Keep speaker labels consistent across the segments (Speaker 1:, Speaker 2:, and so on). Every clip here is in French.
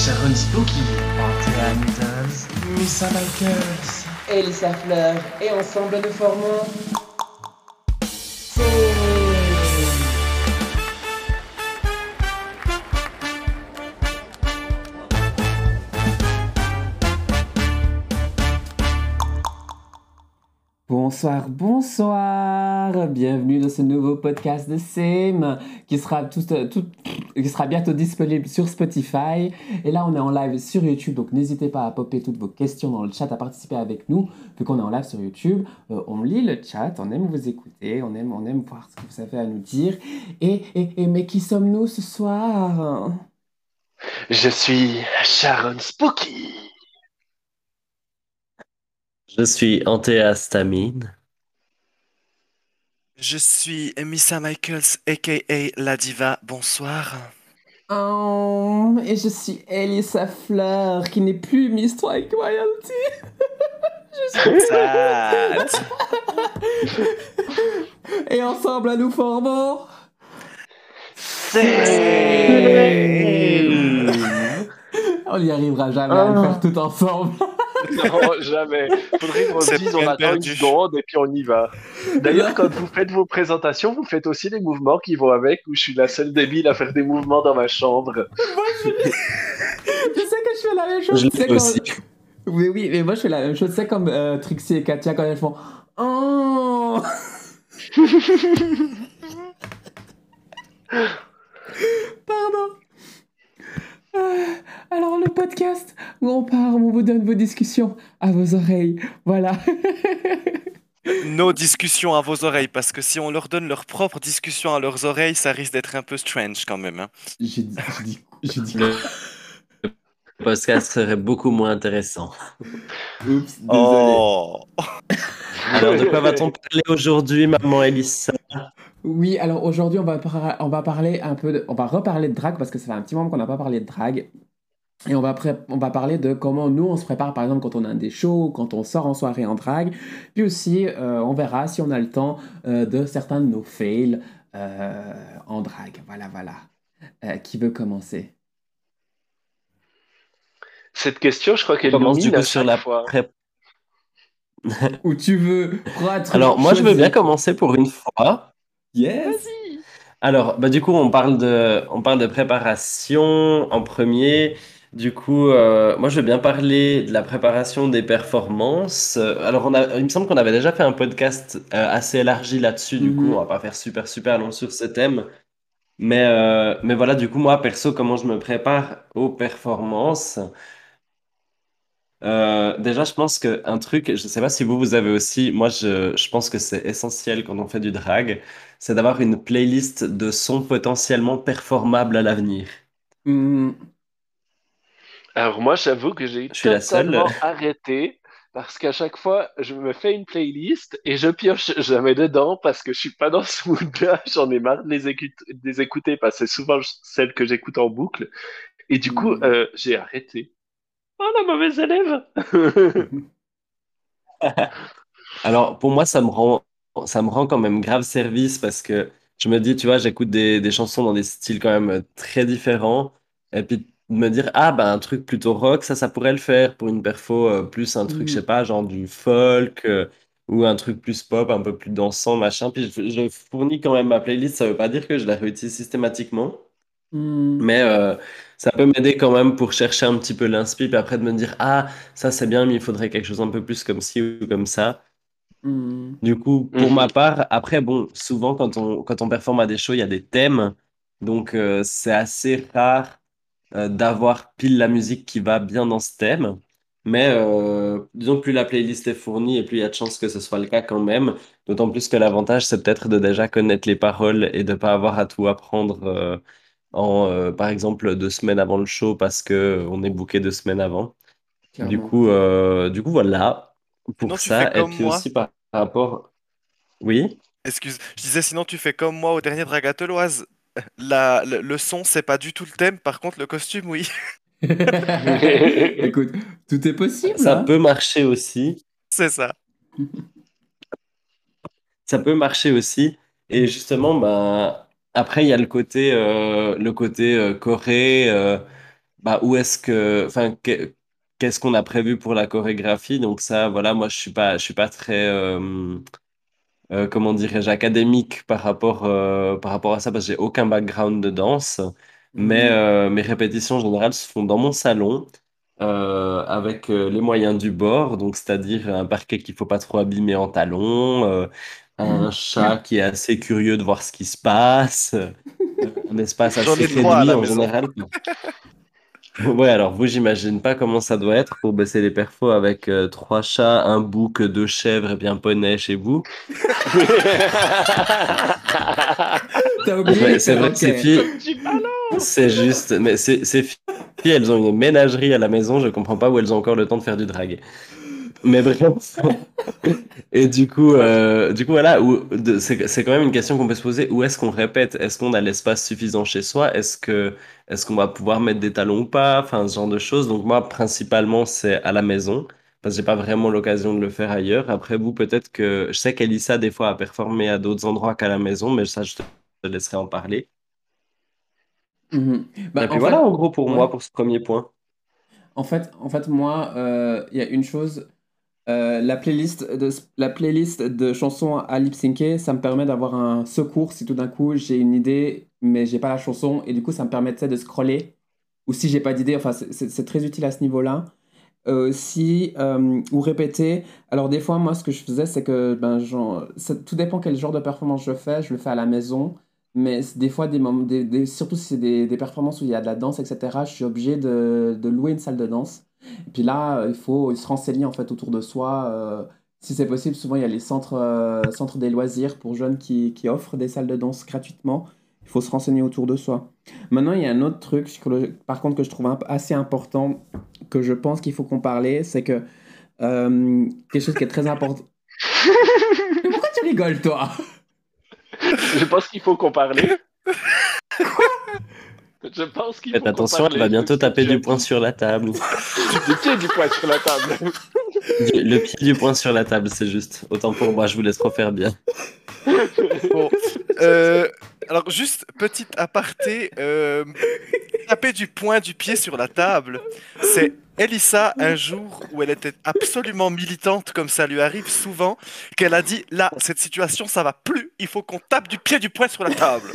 Speaker 1: Sharon Spooky,
Speaker 2: Antea Needles,
Speaker 1: Missa.
Speaker 3: Elisa Fleur, et ensemble nous formons.
Speaker 4: Bonsoir, bonsoir, bienvenue dans ce nouveau podcast de SEM qui sera, bientôt disponible sur Spotify. Et là, on est en live sur YouTube, donc n'hésitez pas à popper toutes vos questions dans le chat, à participer avec nous, vu qu'on est en live sur YouTube. Euh, on lit le chat, on aime vous écouter, on aime, on voir ce que vous avez à nous dire. Et mais qui sommes-nous ce soir?
Speaker 1: Je suis Sharon Spooky.
Speaker 2: Je suis antéhistamine.
Speaker 5: Je suis Missa Michaels, aka La Diva. Bonsoir.
Speaker 4: Oh, Et je suis Elisa Fleur, qui n'est plus Miss Strike Royalty.
Speaker 5: Sad.
Speaker 4: Et ensemble, nous formons. On n'y arrivera jamais à le faire tout ensemble.
Speaker 1: Non, jamais. Faudrait qu'on se dise on attend une seconde et puis on y va. D'ailleurs, quand vous faites vos présentations, vous faites aussi les mouvements qui vont avec, où je suis la seule débile à faire des mouvements dans ma chambre.
Speaker 4: je sais que je fais la même chose.
Speaker 2: Je
Speaker 4: quand-
Speaker 2: aussi.
Speaker 4: Oui, oui, mais moi je fais la même chose. C'est comme euh, Trixie et Katia quand elles font. Oh Pardon. Euh, alors le podcast où on part, où on vous donne vos discussions à vos oreilles. Voilà.
Speaker 5: Nos discussions à vos oreilles, parce que si on leur donne leurs propres discussions à leurs oreilles, ça risque d'être un peu strange quand même. hein.
Speaker 4: J'ai dit, j'ai
Speaker 2: Le podcast serait beaucoup moins intéressant.
Speaker 4: Oups, désolé.
Speaker 5: Oh.
Speaker 2: Alors, de quoi va-t-on parler aujourd'hui, maman Elissa?
Speaker 4: Oui, alors aujourd'hui, on va, par- on va parler un peu de- on va reparler de drague parce que ça fait un petit moment qu'on n'a pas parlé de drague. Et on va, on va parler de comment nous, on se prépare, par exemple, quand on a des shows, quand on sort en soirée en drague. Puis aussi, euh, on verra si on a le temps euh, de certains de nos fails euh, en drague. Voilà, voilà. Euh, qui veut commencer?
Speaker 1: Cette question, je crois qu'elle
Speaker 2: commence du coup sur la
Speaker 1: fois.
Speaker 2: pré-
Speaker 4: Où tu veux
Speaker 2: Alors, moi, je veux bien commencer pour une fois.
Speaker 4: Yes
Speaker 2: Alors, bah, du coup, on parle de, on parle de préparation en premier. Du coup, euh, moi, je veux bien parler de la préparation des performances. Euh, Alors, on a, il me semble qu'on avait déjà fait un podcast euh, assez élargi là-dessus. Du coup,
Speaker 4: Mhm.
Speaker 2: on va pas faire super, super long sur ce thème. Mais, euh, mais voilà, du coup, moi, perso, comment je me prépare aux performances? Euh, déjà, je pense qu'un truc, je sais pas si vous, vous avez aussi, moi, je, je pense que c'est essentiel quand on fait du drag, c'est d'avoir une playlist de sons potentiellement performables à l'avenir.
Speaker 4: Hmm,
Speaker 1: Alors moi, j'avoue que j'ai totalement arrêté parce qu'à chaque fois, je me fais une playlist et je pioche jamais dedans parce que je suis pas dans ce mood-là. J'en ai marre de les, écu- de les écouter parce que c'est souvent celles que j'écoute en boucle. Et du coup,
Speaker 4: Mhm.
Speaker 1: euh, j'ai arrêté. Oh, la mauvaise élève!
Speaker 2: Alors, pour moi, ça me rend, ça me rend quand même grave service parce que je me dis, tu vois, j'écoute des, des chansons dans des styles quand même euh, très différents. Et puis me dire, ah, bah, un truc plutôt rock, ça, ça pourrait le faire pour une perfo, euh, plus un truc, je sais
Speaker 4: Mhm.
Speaker 2: pas, genre du folk euh, ou un truc plus pop, un peu plus dansant, machin. Puis je, je fournis quand même ma playlist, ça veut pas dire que je la réutilise systématiquement.
Speaker 4: hmm.
Speaker 2: Mais euh, ça peut m'aider quand même pour chercher un petit peu l'inspi, puis après de me dire, ah, ça c'est bien, mais il faudrait quelque chose un peu plus comme ci ou comme ça.
Speaker 4: Hmm.
Speaker 2: Du coup, pour ma part, après, bon, souvent quand on, quand on performe à des shows, il y a des thèmes. Donc, euh, c'est assez rare euh, d'avoir pile la musique qui va bien dans ce thème. Mais euh, disons que plus la playlist est fournie et plus il y a de chances que ce soit le cas quand même. D'autant plus que l'avantage, c'est peut-être de déjà connaître les paroles et de pas avoir à tout apprendre euh, en, euh, par exemple, deux semaines avant le show parce que on est booké deux semaines avant. Du coup, euh, du coup, voilà pour
Speaker 5: tu
Speaker 2: ça.
Speaker 5: fais
Speaker 2: Et
Speaker 5: comme
Speaker 2: puis
Speaker 5: moi.
Speaker 2: aussi par rapport... Oui?
Speaker 5: Excuse, je disais sinon tu fais comme moi au dernier Dragateloise. La, le, le son, c'est pas du tout le thème, par contre le costume, oui.
Speaker 4: Écoute, tout est possible.
Speaker 2: Ça
Speaker 4: hein.
Speaker 2: peut marcher aussi.
Speaker 5: C'est ça.
Speaker 2: Ça peut marcher aussi. Et justement, ben, après, il y a le côté, euh, le côté euh, choré, euh, bah, où est-ce que, enfin, que- qu'est-ce qu'on a prévu pour la chorégraphie? Donc ça, voilà, moi, je suis pas, je suis pas très, euh, comment dirais-je, académique par rapport, euh, par rapport à ça, parce que j'ai aucun background de danse. Mais
Speaker 4: Mhm.
Speaker 2: euh, mes répétitions en général se font dans mon salon, euh, avec euh, les moyens du bord, donc c'est-à-dire un parquet qu'il faut pas trop abîmer en talons, euh, un chat qui est assez curieux de voir ce qui se passe, un espace
Speaker 5: J'en
Speaker 2: assez
Speaker 5: ai trois à
Speaker 2: réduit
Speaker 5: la
Speaker 2: en
Speaker 5: maison.
Speaker 2: général. Ouais, alors vous, j'imagine pas comment ça doit être pour baisser les perfos avec euh, trois chats, un bouc, deux chèvres et bien poney chez vous. C'est vrai que ces filles,
Speaker 1: balances.
Speaker 2: c'est juste, mais ces, ces filles, elles ont une ménagerie à la maison, je comprends pas où elles ont encore le temps de faire du drag. Mais bref. Et du coup, euh, du coup voilà, c'est quand même une question qu'on peut se poser. Où est-ce qu'on répète? Est-ce qu'on a l'espace suffisant chez soi? Est-ce que, est-ce qu'on va pouvoir mettre des talons ou pas? Enfin, ce genre de choses. Donc moi, principalement, c'est à la maison. Parce que j'ai pas vraiment l'occasion de le faire ailleurs. Après, vous, peut-être que je sais qu'Elissa, des fois, a performé à d'autres endroits qu'à la maison, mais ça, je te laisserai en parler.
Speaker 4: Bah,
Speaker 2: Et puis
Speaker 4: en
Speaker 2: voilà,
Speaker 4: fait,
Speaker 2: en gros, pour
Speaker 4: ouais.
Speaker 2: moi, pour ce premier point.
Speaker 4: En fait, en fait moi, euh, il y a une chose. Euh, la, playlist de, la playlist de chansons à lip syncer, ça me permet d'avoir un secours si tout d'un coup j'ai une idée, mais j'ai pas la chanson, et du coup ça me permet de scroller. Ou si j'ai pas d'idée, enfin c'est- très utile à ce niveau-là. Euh, si, euh, ou répéter. Alors des fois, moi, ce que je faisais, c'est que ben, genre, tout dépend quel genre de performance je fais. Je le fais à la maison. Mais des fois, des, des- surtout si c'est des, des performances où il y a de la danse, etc., je suis obligé de, de louer une salle de danse. Et puis là, il faut se renseigner en fait autour de soi. euh, si c'est possible, souvent il y a les centres, euh, centres des loisirs pour jeunes qui, qui offrent des salles de danse gratuitement. Il faut se renseigner autour de soi. Maintenant, il y a un autre truc, par contre, que je trouve assez important, que je pense qu'il faut qu'on parle, c'est que euh, quelque chose qui est très important. Mais pourquoi tu rigoles, toi?
Speaker 1: Je pense qu'il faut qu'on parle. Je pense qu'il
Speaker 2: Faites attention, elle va bientôt taper du poing sur la table.
Speaker 1: Du pied du poing sur la table.
Speaker 2: Le pied du poing sur la table, c'est juste. Autant pour moi, je vous laisse refaire bien.
Speaker 5: Bon, euh, alors juste petite aparté, euh, taper du poing du pied sur la table, c'est Elissa un jour où elle était absolument militante comme ça lui arrive souvent, qu'elle a dit là cette situation ça va plus, il faut qu'on tape du pied du poing sur la table.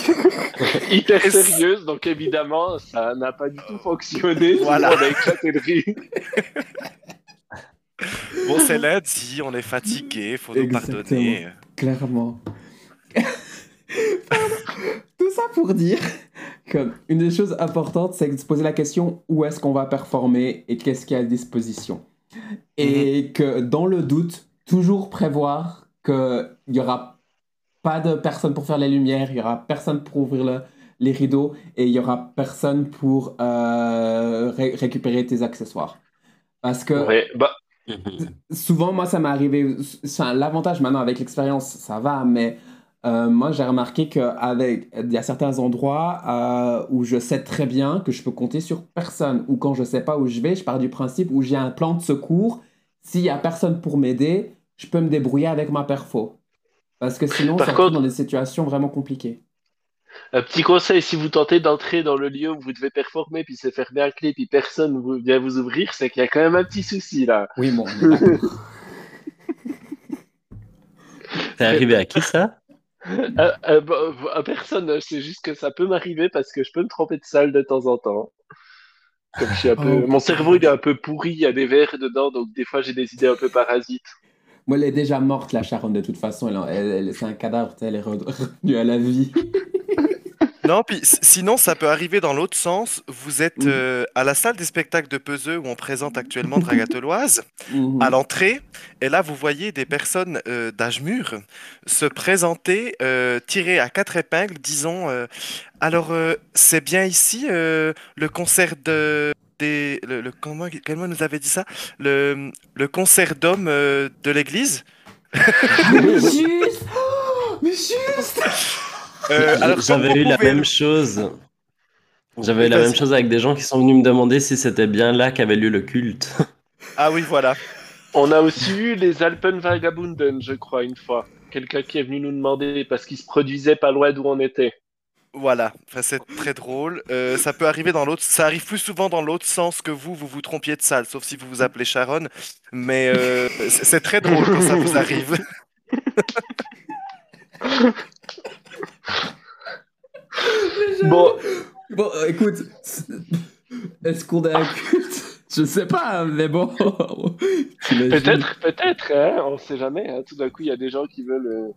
Speaker 1: Hyper
Speaker 5: Et
Speaker 1: sérieuse, donc évidemment, ça n'a pas du tout fonctionné.
Speaker 5: Voilà.
Speaker 1: On a éclaté de rire.
Speaker 5: Bon c'est lundi, on est fatigué, faut nous
Speaker 4: Exactement.
Speaker 5: pardonner.
Speaker 4: Clairement. Tout ça pour dire que une des choses importantes, c'est de se poser la question où est-ce qu'on va performer et qu'est-ce qu'il y a à disposition? Et que dans le doute, toujours prévoir qu'il n'y aura pas de personne pour faire les lumières, il n'y aura personne pour ouvrir le- les rideaux et il n'y aura personne pour euh, ré- récupérer tes accessoires. Parce que
Speaker 1: Ouais, bah,
Speaker 4: souvent, moi, ça m'est arrivé. enfin, L'avantage maintenant avec l'expérience, ça va, mais euh, moi, j'ai remarqué qu'il y a certains endroits euh, où je sais très bien que je peux compter sur personne, ou quand je sais pas où je vais, je pars du principe où j'ai un plan de secours. S'il y a personne pour m'aider, je peux me débrouiller avec ma perfo. Parce que sinon,
Speaker 1: Par
Speaker 4: ça
Speaker 1: contre-
Speaker 4: dans des situations vraiment compliquées.
Speaker 1: Un petit conseil, si vous tentez d'entrer dans le lieu où vous devez performer, puis c'est fermé à clé, puis personne vous- vient vous ouvrir, c'est qu'il y a quand même un petit souci là.
Speaker 4: Oui, bon.
Speaker 2: C'est arrivé à qui ça?
Speaker 1: Euh, euh, bah, à personne, c'est juste que ça peut m'arriver parce que je peux me tromper de salle de temps en temps. Comme je suis un peu...
Speaker 4: Oh.
Speaker 1: Mon cerveau il est un peu pourri, il y a des verres dedans, donc des fois j'ai des idées un peu parasites.
Speaker 4: Moi, elle est déjà morte, la Sharon, de toute façon. Elle, elle- c'est un cadavre, elle est re- revenue à la vie.
Speaker 5: Non, puis sinon, ça peut arriver dans l'autre sens. Vous êtes
Speaker 4: Mm.
Speaker 5: euh, à la salle des spectacles de Peseux où on présente actuellement Dragateloise,
Speaker 4: Mhm.
Speaker 5: à l'entrée, et là, vous voyez des personnes euh, d'âge mûr se présenter, euh, tirées à quatre épingles, disons euh, Alors, euh, c'est bien ici euh, le concert de. Des, le, le- comment, comment nous avait dit ça? Le, le concert d'hommes euh, de l'église?
Speaker 4: Mais juste Oh, Mais juste
Speaker 5: Euh, alors,
Speaker 2: J'avais eu la même
Speaker 5: le-
Speaker 2: chose. J'avais eu la même chose avec des gens qui sont venus me demander si c'était bien là qu'avait lieu le culte.
Speaker 5: Ah oui, voilà.
Speaker 1: On a aussi eu les Alpen Vagabunden, je crois, une fois. Quelqu'un qui est venu nous demander parce qu'il se produisait pas loin d'où on était.
Speaker 5: Voilà, enfin, c'est très drôle. Euh, ça peut arriver dans l'autre, ça arrive plus souvent dans l'autre sens que vous, vous vous trompiez de salle, sauf si vous vous appelez Sharon. Mais euh, c'est c'est très drôle quand ça vous arrive.
Speaker 1: Bon,
Speaker 4: Bon, euh, écoute, est-ce qu'on est un culte? Je sais pas, mais bon.
Speaker 1: peut-être, peut-être, hein, on sait jamais. hein. Tout d'un coup, il y a des gens qui veulent. euh,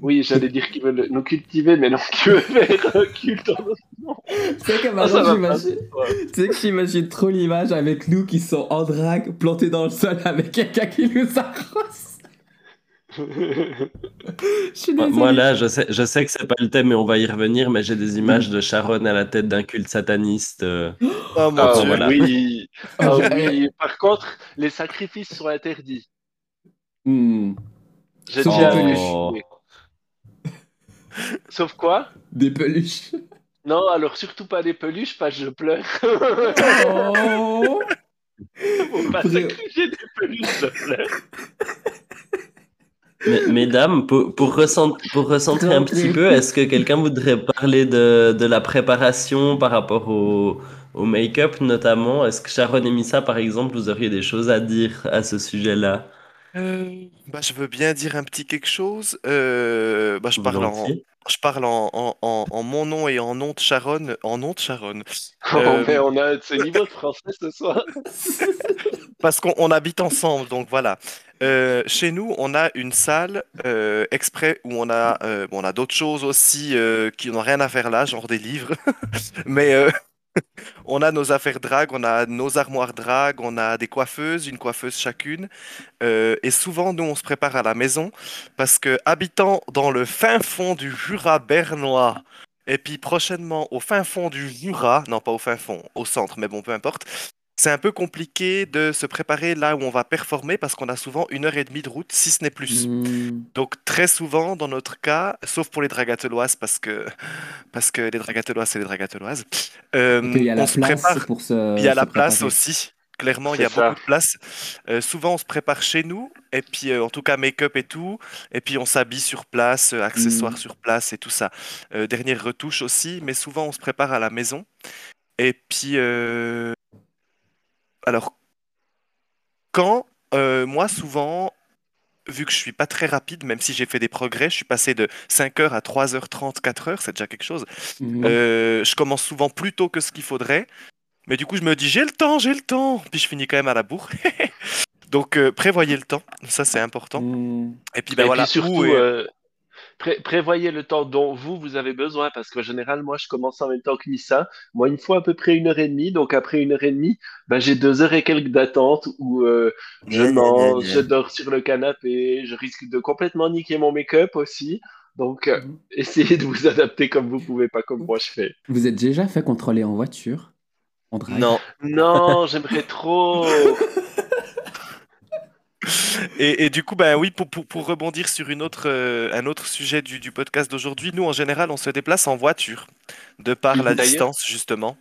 Speaker 1: Oui, j'allais dire qu'ils veulent nous cultiver, mais non, qui veulent faire un culte en
Speaker 4: Tu sais que
Speaker 1: Ah,
Speaker 4: j'imagine. Tu sais que j'imagine trop l'image avec nous qui sont en drague, plantés dans le sol avec quelqu'un qui nous arrose. Je suis
Speaker 2: Moi, là, je sais, je sais que c'est pas le thème et on va y revenir, mais j'ai des images de Sharon à la tête d'un culte sataniste. euh.
Speaker 5: Oh mon Dieu.
Speaker 2: voilà.
Speaker 1: oui. Oui. Par contre, les sacrifices sont interdits.
Speaker 4: Hmm,
Speaker 1: J'ai déjà
Speaker 4: des
Speaker 1: vu.
Speaker 2: peluches.
Speaker 1: Sauf quoi?
Speaker 4: Des peluches.
Speaker 1: Non, alors surtout pas des peluches, parce que je pleure.
Speaker 4: Oh
Speaker 1: Faut pas sacrifier des peluches, je pleure.
Speaker 2: Mais, mesdames, pour, pour, recent- pour recentrer un petit peu, est-ce que quelqu'un voudrait parler de, de la préparation par rapport au, au make-up notamment? Est-ce que Sharon et Missa, par exemple, vous auriez des choses à dire à ce sujet-là?
Speaker 5: Euh, bah, je veux bien dire un petit quelque chose. Euh, bah, je parle en, je parle en, en, en, en mon nom et en nom de Sharon. En nom de Sharon.
Speaker 1: Oh,
Speaker 5: Euh,
Speaker 1: mais on a ce niveau de français ce soir.
Speaker 5: Parce qu'on on habite ensemble, donc voilà. Euh, chez nous, on a une salle euh, exprès où on a, euh, bon, on a d'autres choses aussi qui n'ont rien à faire là, genre des livres. Mais on a nos affaires drague, on a nos armoires drague, on a des coiffeuses, une coiffeuse chacune. Et souvent, nous, on se prépare à la maison parce que habitant dans le fin fond du Jura bernois, et puis prochainement au fin fond du Jura, non pas au fin fond, au centre, mais bon, peu importe. C'est un peu compliqué de se préparer là où on va performer parce qu'on a souvent une heure et demie de route, si ce n'est plus.
Speaker 4: Hmm,
Speaker 5: Donc très souvent, dans notre cas, sauf pour les dragateloises, parce que, parce que les dragateloises, c'est les dragateloises, euh,
Speaker 4: y a
Speaker 5: on
Speaker 4: la
Speaker 5: se
Speaker 4: place
Speaker 5: prépare.
Speaker 4: pour se.
Speaker 5: Il y a la place aussi. Clairement, il y a
Speaker 1: ça.
Speaker 5: beaucoup de place. Euh, souvent, on se prépare chez nous, et puis euh, en tout cas make-up et tout, et puis on s'habille sur place, euh, accessoires
Speaker 4: Mm.
Speaker 5: sur place et tout ça. Euh, dernière retouche aussi, mais souvent on se prépare à la maison. Et puis, euh, alors, quand euh, moi souvent, vu que je suis pas très rapide, même si j'ai fait des progrès, je suis passé de 5h à 3h30, 4h, c'est déjà quelque chose.
Speaker 4: Mhm.
Speaker 5: Euh, je commence souvent plus tôt que ce qu'il faudrait. Mais du coup, je me dis, j'ai le temps, j'ai le temps. Puis je finis quand même à la bourre. Donc, euh, prévoyez le temps. Ça, c'est important.
Speaker 4: Hmm.
Speaker 5: Et puis, ben
Speaker 1: Et
Speaker 5: voilà.
Speaker 1: puis surtout,
Speaker 5: où
Speaker 1: euh, pré- prévoyez le temps dont vous, vous avez besoin, parce qu'en général, moi, je commence en même temps que Nissa. Moi, il me faut à peu près une heure et demie, donc après une heure et demie, ben, j'ai deux heures et quelques d'attente où euh, je mange, je dors sur le canapé, je risque de complètement niquer mon make-up aussi. Donc, euh,
Speaker 4: Mhm.
Speaker 1: essayez de vous adapter comme vous pouvez, pas comme moi je fais.
Speaker 4: Vous êtes déjà fait contrôler en voiture En drague
Speaker 5: Non.
Speaker 1: Non, j'aimerais trop.
Speaker 5: Et, et du coup, ben oui, pour, pour, pour rebondir sur une autre, euh, un autre sujet du, du podcast d'aujourd'hui, nous, en général, on se déplace en voiture, de par la distance, justement.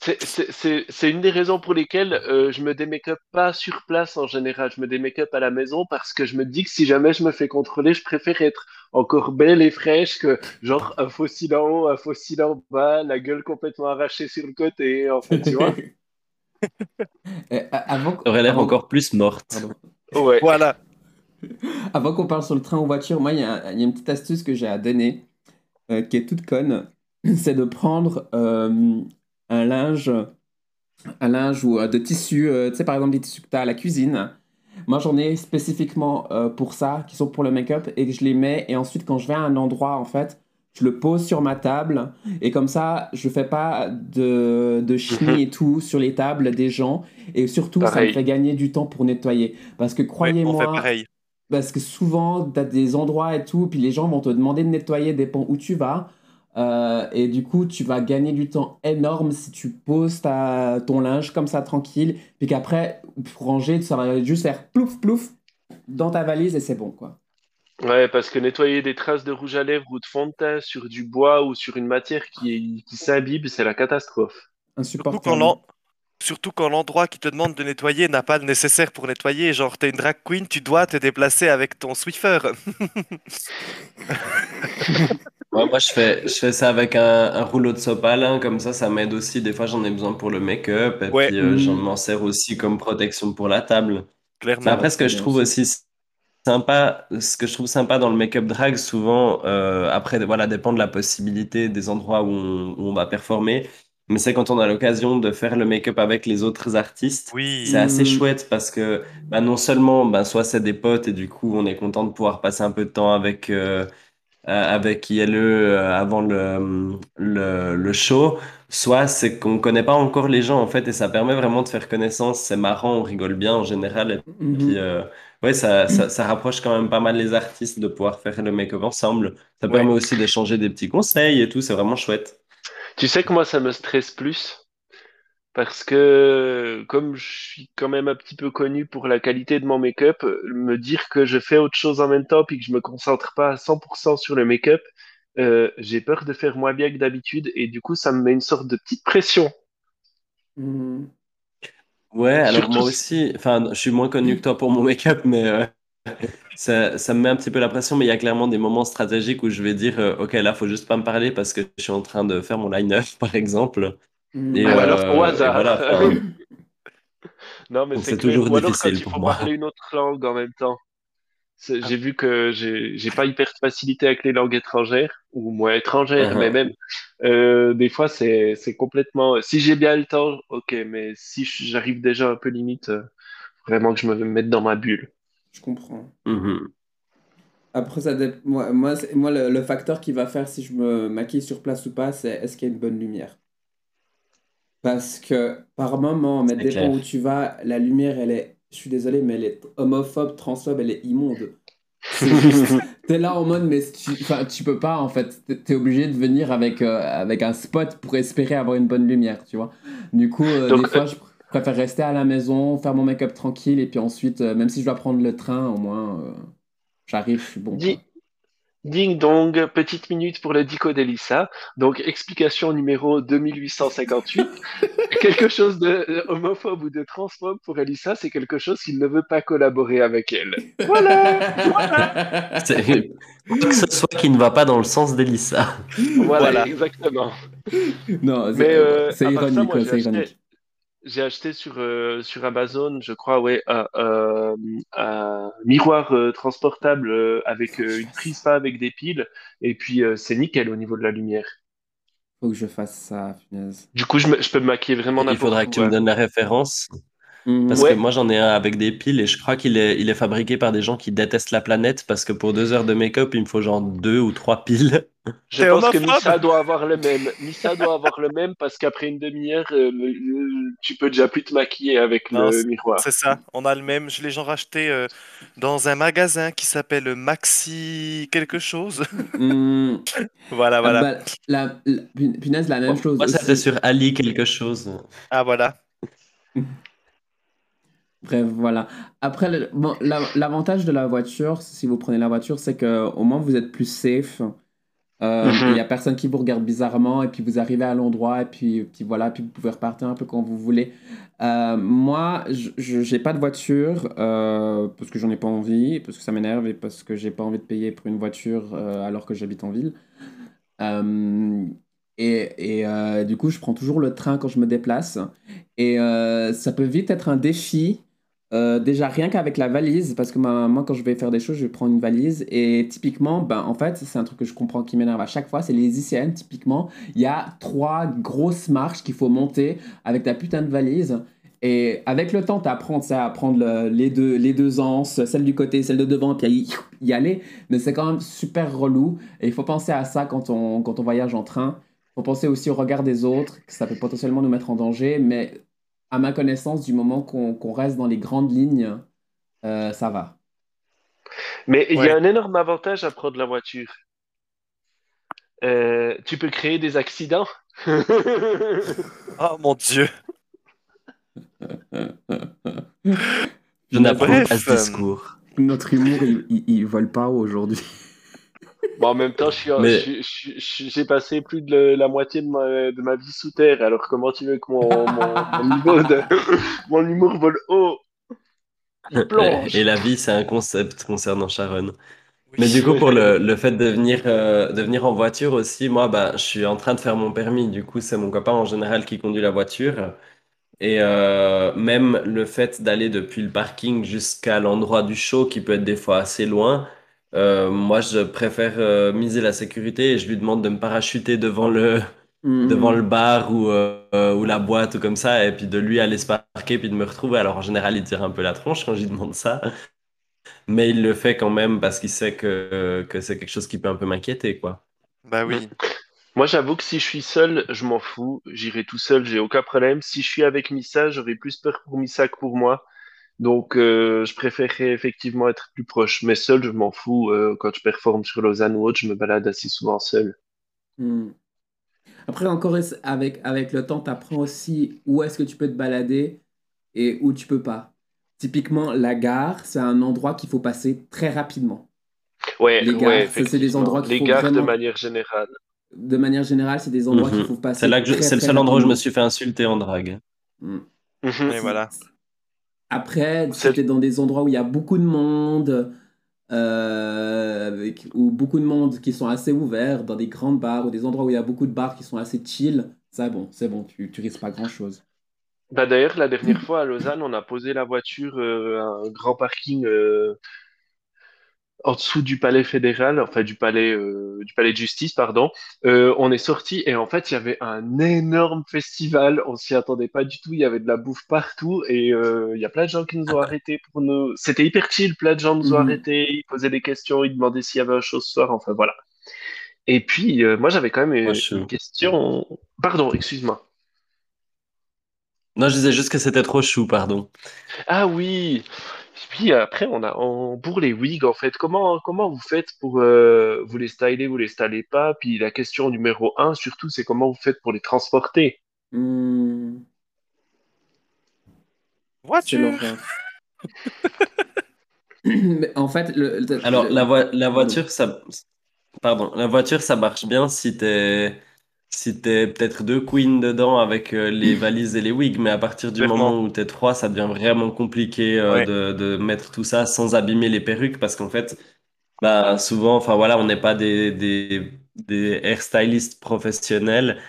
Speaker 1: C'est- C'est c'est- c'est une des raisons pour lesquelles euh, je me démake-up pas sur place en général. Je me démake-up à la maison parce que je me dis que si jamais je me fais contrôler, je préfère être encore belle et fraîche que genre un fossile en haut, un fossile en bas, la gueule complètement arrachée sur le côté. En fait, tu vois.
Speaker 4: A- avant,
Speaker 2: Ça aurait l'air encore plus morte.
Speaker 4: Pardon.
Speaker 1: Ouais.
Speaker 5: Voilà.
Speaker 4: Avant qu'on parle sur le train ou voiture, moi, il y, a il y a une petite astuce que j'ai à donner, euh, qui est toute conne. C'est de prendre euh, un linge, un linge ou euh, de tissu, euh, tu sais, par exemple, des tissus que tu as à la cuisine. Moi, j'en ai spécifiquement euh, pour ça, qui sont pour le make-up, et que je les mets. Et ensuite, quand je vais à un endroit, en fait, je le pose sur ma table. Et comme ça, je fais pas de, de chenilles et tout sur les tables des gens. Et surtout, ça me fait gagner du temps pour nettoyer. Parce que
Speaker 5: Ouais,
Speaker 4: croyez-moi,
Speaker 5: pareil.
Speaker 4: parce que souvent, tu as des endroits et tout, puis les gens vont te demander de nettoyer, dépend où tu vas. Euh, et du coup, tu vas gagner du temps énorme si tu poses ta, ton linge comme ça tranquille, puis qu'après, pour ranger, ça va juste faire plouf plouf dans ta valise et c'est bon quoi.
Speaker 1: Ouais, parce que nettoyer des traces de rouge à lèvres ou de fond de teint sur du bois ou sur une matière qui, qui s'imbibe, c'est la catastrophe.
Speaker 5: Surtout quand
Speaker 4: Insupportable.
Speaker 5: l'en- Surtout quand l'endroit qui te demande de nettoyer n'a pas le nécessaire pour nettoyer. Genre, t'es une drag queen, tu dois te déplacer avec ton Swiffer.
Speaker 2: Ouais, moi, je fais, je fais ça avec un, un rouleau de sopalin, hein, comme ça, ça m'aide aussi. Des fois, j'en ai besoin pour le make-up, et
Speaker 5: Ouais.
Speaker 2: puis euh, j'en m'en sers aussi comme protection pour la table. Mais
Speaker 5: Clairement.
Speaker 2: après, ce que je trouve aussi sympa, ce que je trouve sympa dans le make-up drag, souvent, euh, après, voilà, dépend de la possibilité des endroits où on, où on va performer, mais c'est quand on a l'occasion de faire le make-up avec les autres artistes.
Speaker 5: Oui.
Speaker 2: C'est assez
Speaker 4: Mm.
Speaker 2: chouette parce que bah, non seulement bah, soit c'est des potes et du coup on est content de pouvoir passer un peu de temps avec, euh, euh, avec ILE avant le, le, le show, soit c'est qu'on connaît pas encore les gens en fait et ça permet vraiment de faire connaissance. C'est marrant, on rigole bien en général et puis
Speaker 4: Mhm.
Speaker 2: euh, ouais, ça, ça, ça rapproche quand même pas mal les artistes de pouvoir faire le make-up ensemble. Ça
Speaker 5: Ouais.
Speaker 2: permet aussi d'échanger des petits conseils et tout, c'est vraiment chouette.
Speaker 1: Tu sais que moi, ça me stresse plus parce que comme je suis quand même un petit peu connu pour la qualité de mon make-up, me dire que je fais autre chose en même temps puis que je me concentre pas à 100% sur le make-up, euh, j'ai peur de faire moins bien que d'habitude et du coup, ça me met une sorte de petite pression.
Speaker 4: Mhm.
Speaker 2: Ouais, alors
Speaker 1: Surtout
Speaker 2: moi
Speaker 1: si-
Speaker 2: aussi, enfin, je suis moins connu que toi pour mon make-up, mais euh, ça, ça me met un petit peu la pression, mais il y a clairement des moments stratégiques où je vais dire, euh, ok, là, faut juste pas me parler parce que je suis en train de faire mon line-up, par exemple.
Speaker 4: Mhm.
Speaker 2: Et,
Speaker 1: Ou alors au
Speaker 2: euh, et
Speaker 1: hasard.
Speaker 2: voilà, enfin,
Speaker 1: Non, mais
Speaker 2: Donc
Speaker 1: c'est
Speaker 2: c'est
Speaker 1: clair.
Speaker 2: toujours
Speaker 1: Ou alors
Speaker 2: difficile
Speaker 1: il
Speaker 2: pour
Speaker 1: faut
Speaker 2: moi.
Speaker 1: parler une autre langue en même temps.
Speaker 5: Ah.
Speaker 1: J'ai vu que j'ai j'ai pas hyper de facilité avec les langues étrangères, ou moins étrangères, mais
Speaker 2: Uh-huh.
Speaker 1: même euh, des fois c'est c'est complètement. Si j'ai bien le temps, ok, mais si j'arrive déjà un peu limite, euh, vraiment que je me mette dans ma bulle.
Speaker 4: Je comprends.
Speaker 2: Mhm.
Speaker 4: Après, ça dé- moi, moi, moi le, le facteur qui va faire si je me maquille sur place ou pas, c'est est-ce qu'il y a une bonne lumière? Parce que par moment, mais dépend
Speaker 2: clair.
Speaker 4: où tu vas, la lumière, elle est, je suis désolé, mais elle est homophobe, transphobe, elle est immonde. T'es là en mode, mais tu, tu peux pas en fait, T'es- obligé de venir avec, euh, avec un spot pour espérer avoir une bonne lumière, tu vois. Du coup, euh,
Speaker 1: Donc,
Speaker 4: des fois, je préfère rester à la maison, faire mon make-up tranquille, et puis ensuite, euh, même si je dois prendre le train, au moins, euh, j'arrive, je suis bon.
Speaker 1: Dis-. Ding dong, petite minute pour le dico d'Elissa. Donc, explication numéro 2858. quelque chose de euh, homophobe ou de transphobe pour Elissa, c'est quelque chose qu'il ne veut pas collaborer avec elle. Voilà!
Speaker 2: C'est- Que ce soit qui ne va pas dans le sens d'Elissa.
Speaker 1: Voilà,
Speaker 5: Voilà.
Speaker 1: exactement.
Speaker 4: Non, c'est
Speaker 1: Mais euh,
Speaker 4: ironique, c'est ironique.
Speaker 1: J'ai acheté sur, euh, sur Amazon, je crois, ouais, un, un- un miroir euh, transportable euh, avec euh, une prise pas avec des piles, et puis euh, c'est nickel au niveau de la lumière.
Speaker 4: Faut que je fasse ça, punaise.
Speaker 1: Du coup, je, me- je peux me maquiller vraiment
Speaker 2: Il
Speaker 1: n'importe
Speaker 2: faudra
Speaker 1: où.
Speaker 2: que tu me
Speaker 1: hein.
Speaker 2: donnes la référence.
Speaker 4: Mhm.
Speaker 2: Parce
Speaker 1: Ouais.
Speaker 2: que moi j'en ai un avec des piles et je crois qu'il est, il est fabriqué par des gens qui détestent la planète parce que pour deux heures de make-up il me faut genre deux ou trois piles.
Speaker 1: Je pense que Missa doit avoir le même. Missa doit avoir le même parce qu'après une demi-heure, euh, tu peux déjà plus te maquiller avec
Speaker 5: Non,
Speaker 1: le miroir.
Speaker 5: C'est ça, on a le même. Je l'ai genre acheté euh, dans un magasin qui s'appelle Maxi quelque chose.
Speaker 4: Mhm.
Speaker 5: voilà,
Speaker 4: Ah
Speaker 5: voilà.
Speaker 4: bah, la, la- pun- punaise, la même chose
Speaker 2: Moi
Speaker 4: aussi.
Speaker 2: c'était sur Ali quelque chose.
Speaker 5: Ah, voilà.
Speaker 4: Bref, voilà. Après, le- bon, la- l'avantage de la voiture, si vous prenez la voiture, c'est que au moins vous êtes plus safe. Euh, Il
Speaker 1: Mhm.
Speaker 4: n'y a personne qui vous regarde bizarrement et puis vous arrivez à l'endroit et puis, puis voilà, puis vous pouvez repartir un peu quand vous voulez. Euh, moi, je n'ai pas de voiture euh, parce que j'en ai pas envie, parce que ça m'énerve et parce que j'ai pas envie de payer pour une voiture alors que j'habite en ville. Et et du coup, je prends toujours le train quand je me déplace. Et ça peut vite être un défi. Euh, déjà rien qu'avec la valise, parce que moi quand je vais faire des choses, je prends une valise et typiquement, ben, en fait, c'est un truc que je comprends qui m'énerve à chaque fois, c'est les ICN, typiquement, il y a trois grosses marches qu'il faut monter avec ta putain de valise. Et avec le temps, tu apprends à prendre le- les, deux, les deux anses, celle du côté, celle de devant, puis à y, y aller. Mais c'est quand même super relou. Et il faut penser à ça quand on, quand on voyage en train. Il faut penser aussi au regard des autres, que ça peut potentiellement nous mettre en danger. Mais à ma connaissance, du moment qu'on reste dans les grandes lignes, euh, ça va.
Speaker 1: Mais il y a un énorme avantage à prendre la voiture. Euh, tu peux créer des accidents.
Speaker 5: Oh mon dieu.
Speaker 2: Je
Speaker 5: Bref,
Speaker 2: pas ce
Speaker 5: euh,
Speaker 2: discours.
Speaker 4: Notre humour, il, il, il vole pas aujourd'hui.
Speaker 1: Bon, en même temps, je suis,
Speaker 2: Mais-
Speaker 1: je- je- je- j'ai passé plus de la moitié de ma, de ma vie sous terre. Alors comment tu veux que mon, mon, mon niveau de mon humour vole haut?
Speaker 2: Et la vie, c'est un concept concernant Sharon.
Speaker 5: Oui.
Speaker 2: Mais du coup, pour le, le fait de venir, euh, de venir en voiture aussi, moi, bah, je suis en train de faire mon permis. Du coup, c'est mon copain en général qui conduit la voiture. Et euh, même le fait d'aller depuis le parking jusqu'à l'endroit du show, qui peut être des fois assez loin, euh, moi, je préfère euh, miser la sécurité et je lui demande de me parachuter devant le, devant le bar ou, euh, ou la boîte ou comme ça, et puis de lui aller se parquer, puis de me retrouver. Alors, en général, il tire un peu la tronche quand je lui demande ça. Mais il le fait quand même parce qu'il sait que, que c'est quelque chose qui peut un peu m'inquiéter, quoi.
Speaker 5: Bah oui.
Speaker 1: Moi, j'avoue que si je suis seul, je m'en fous. J'irai tout seul, j'ai aucun problème. Si je suis avec Missa, j'aurais plus peur pour Missa que pour moi. Donc, euh, je préférerais effectivement être plus proche. Mais seul, je m'en fous. Euh, quand je performe sur Lausanne ou autre, je me balade assez souvent seul.
Speaker 4: Mhm. Après, encore avec, avec le temps, tu apprends aussi où est-ce que tu peux te balader et où tu peux pas. Typiquement, la gare, c'est un endroit qu'il faut passer très rapidement.
Speaker 1: Ouais,
Speaker 4: Les gares,
Speaker 1: ouais,
Speaker 4: c'est des
Speaker 1: effectivement.
Speaker 4: endroits qu'il
Speaker 1: Les
Speaker 4: faut
Speaker 1: gares de manière générale.
Speaker 4: De manière générale, c'est des endroits qu'il
Speaker 2: Mhm.
Speaker 4: faut passer
Speaker 2: C'est là que je-
Speaker 4: très,
Speaker 2: c'est le seul endroit où je me suis fait insulter en drague.
Speaker 4: Mhm.
Speaker 5: Et voilà.
Speaker 4: Après, si
Speaker 1: C'est-
Speaker 4: tu es dans des endroits où il y a beaucoup de monde, euh, ou beaucoup de monde qui sont assez ouverts, dans des grandes bars, ou des endroits où il y a beaucoup de bars qui sont assez chill, ça, bon, c'est bon, tu, tu risques pas grand-chose.
Speaker 1: Bah d'ailleurs, la dernière fois à Lausanne, on a posé la voiture euh, à un grand parking euh, en dessous du palais fédéral, enfin du palais, euh, du palais de justice, pardon. Euh, on est sorti et en fait, il y avait un énorme festival. On s'y attendait pas du tout. Il y avait de la bouffe partout et euh, il y a plein de gens qui nous ont arrêtés pour nous. C'était hyper chill. Plein de gens nous ont
Speaker 4: Mhm.
Speaker 1: arrêtés. Ils posaient des questions. Ils demandaient s'il y avait un show ce soir. Enfin voilà. Et puis, moi, j'avais quand même une question. Pardon, excuse-moi.
Speaker 2: Non, je disais juste que c'était trop chou, pardon.
Speaker 1: Ah oui. Puis après, on a pour les wigs, en fait, comment, comment vous faites pour euh, vous les styler, vous les stylez pas? Puis la question numéro un, surtout, c'est comment vous faites pour les transporter?
Speaker 4: C'est
Speaker 5: Voiture.
Speaker 4: Mais en fait, le, le-
Speaker 2: Alors,
Speaker 4: le-
Speaker 2: la, la voiture, ça... Pardon, la voiture, ça marche bien si t'es si t'es peut-être deux queens dedans avec euh, les valises et les wigs, mais à partir du
Speaker 5: Clairement.
Speaker 2: moment où t'es trois, ça devient vraiment compliqué euh,
Speaker 5: Ouais.
Speaker 2: de, de mettre tout ça sans abîmer les perruques parce qu'en fait, bah, souvent, enfin voilà, on n'est pas des, des, des hairstylistes professionnels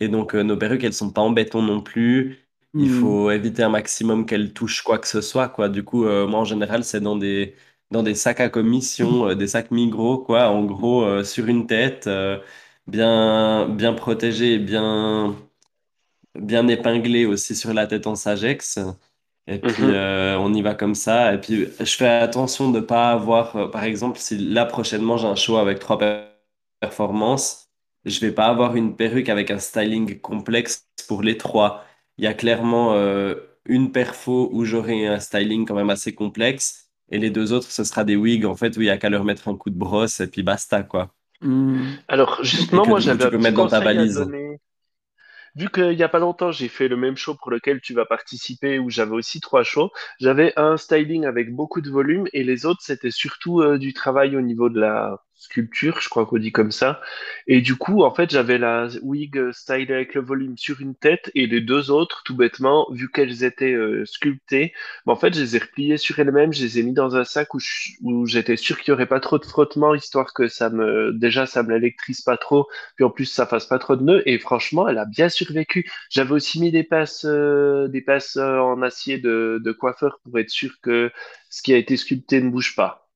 Speaker 2: et donc euh, nos perruques, elles sont pas en béton non plus. Il
Speaker 4: Hmm.
Speaker 2: faut éviter un maximum qu'elles touchent quoi que ce soit, quoi. Du coup, moi, en général, c'est dans des, dans des sacs à commission, des sacs Migros, quoi. En gros, sur une tête, bien, bien protégé et bien, bien épinglé aussi sur la tête en Sagex. Et puis,
Speaker 1: Mhm.
Speaker 2: euh, on y va comme ça. Et puis, je fais attention de ne pas avoir, euh, par exemple, si là, prochainement, j'ai un show avec trois per- performances, je vais pas avoir une perruque avec un styling complexe pour les trois. Il y a clairement euh, une perfo où j'aurai un styling quand même assez complexe. Et les deux autres, ce sera des wigs, en fait, où il y a qu'à leur mettre un coup de brosse et puis basta, quoi.
Speaker 4: Hmm.
Speaker 1: Alors, justement,
Speaker 2: que
Speaker 1: moi, j'avais
Speaker 2: tu
Speaker 1: un
Speaker 2: peux
Speaker 1: petit
Speaker 2: mettre dans ta
Speaker 1: à
Speaker 2: valise.
Speaker 1: donner. Vu qu'il n'y a pas longtemps, j'ai fait le même show pour lequel tu vas participer, où j'avais aussi trois shows, j'avais un styling avec beaucoup de volume et les autres, c'était surtout euh, du travail au niveau de la sculpture, je crois qu'on dit comme ça. Et du coup, en fait, j'avais la wig euh, stylée avec le volume sur une tête et les deux autres, tout bêtement, vu qu'elles étaient euh, sculptées, bah, en fait, je les ai repliées sur elles-mêmes, je les ai mis dans un sac où j'étais sûr qu'il n'y aurait pas trop de frottement, histoire que ça me, déjà, ça me l'électrise pas trop puis en plus ça fasse pas trop de nœuds et franchement elle a bien survécu. J'avais aussi mis des passes euh, des passes en acier de, de coiffeur pour être sûr que ce qui a été sculpté ne bouge pas.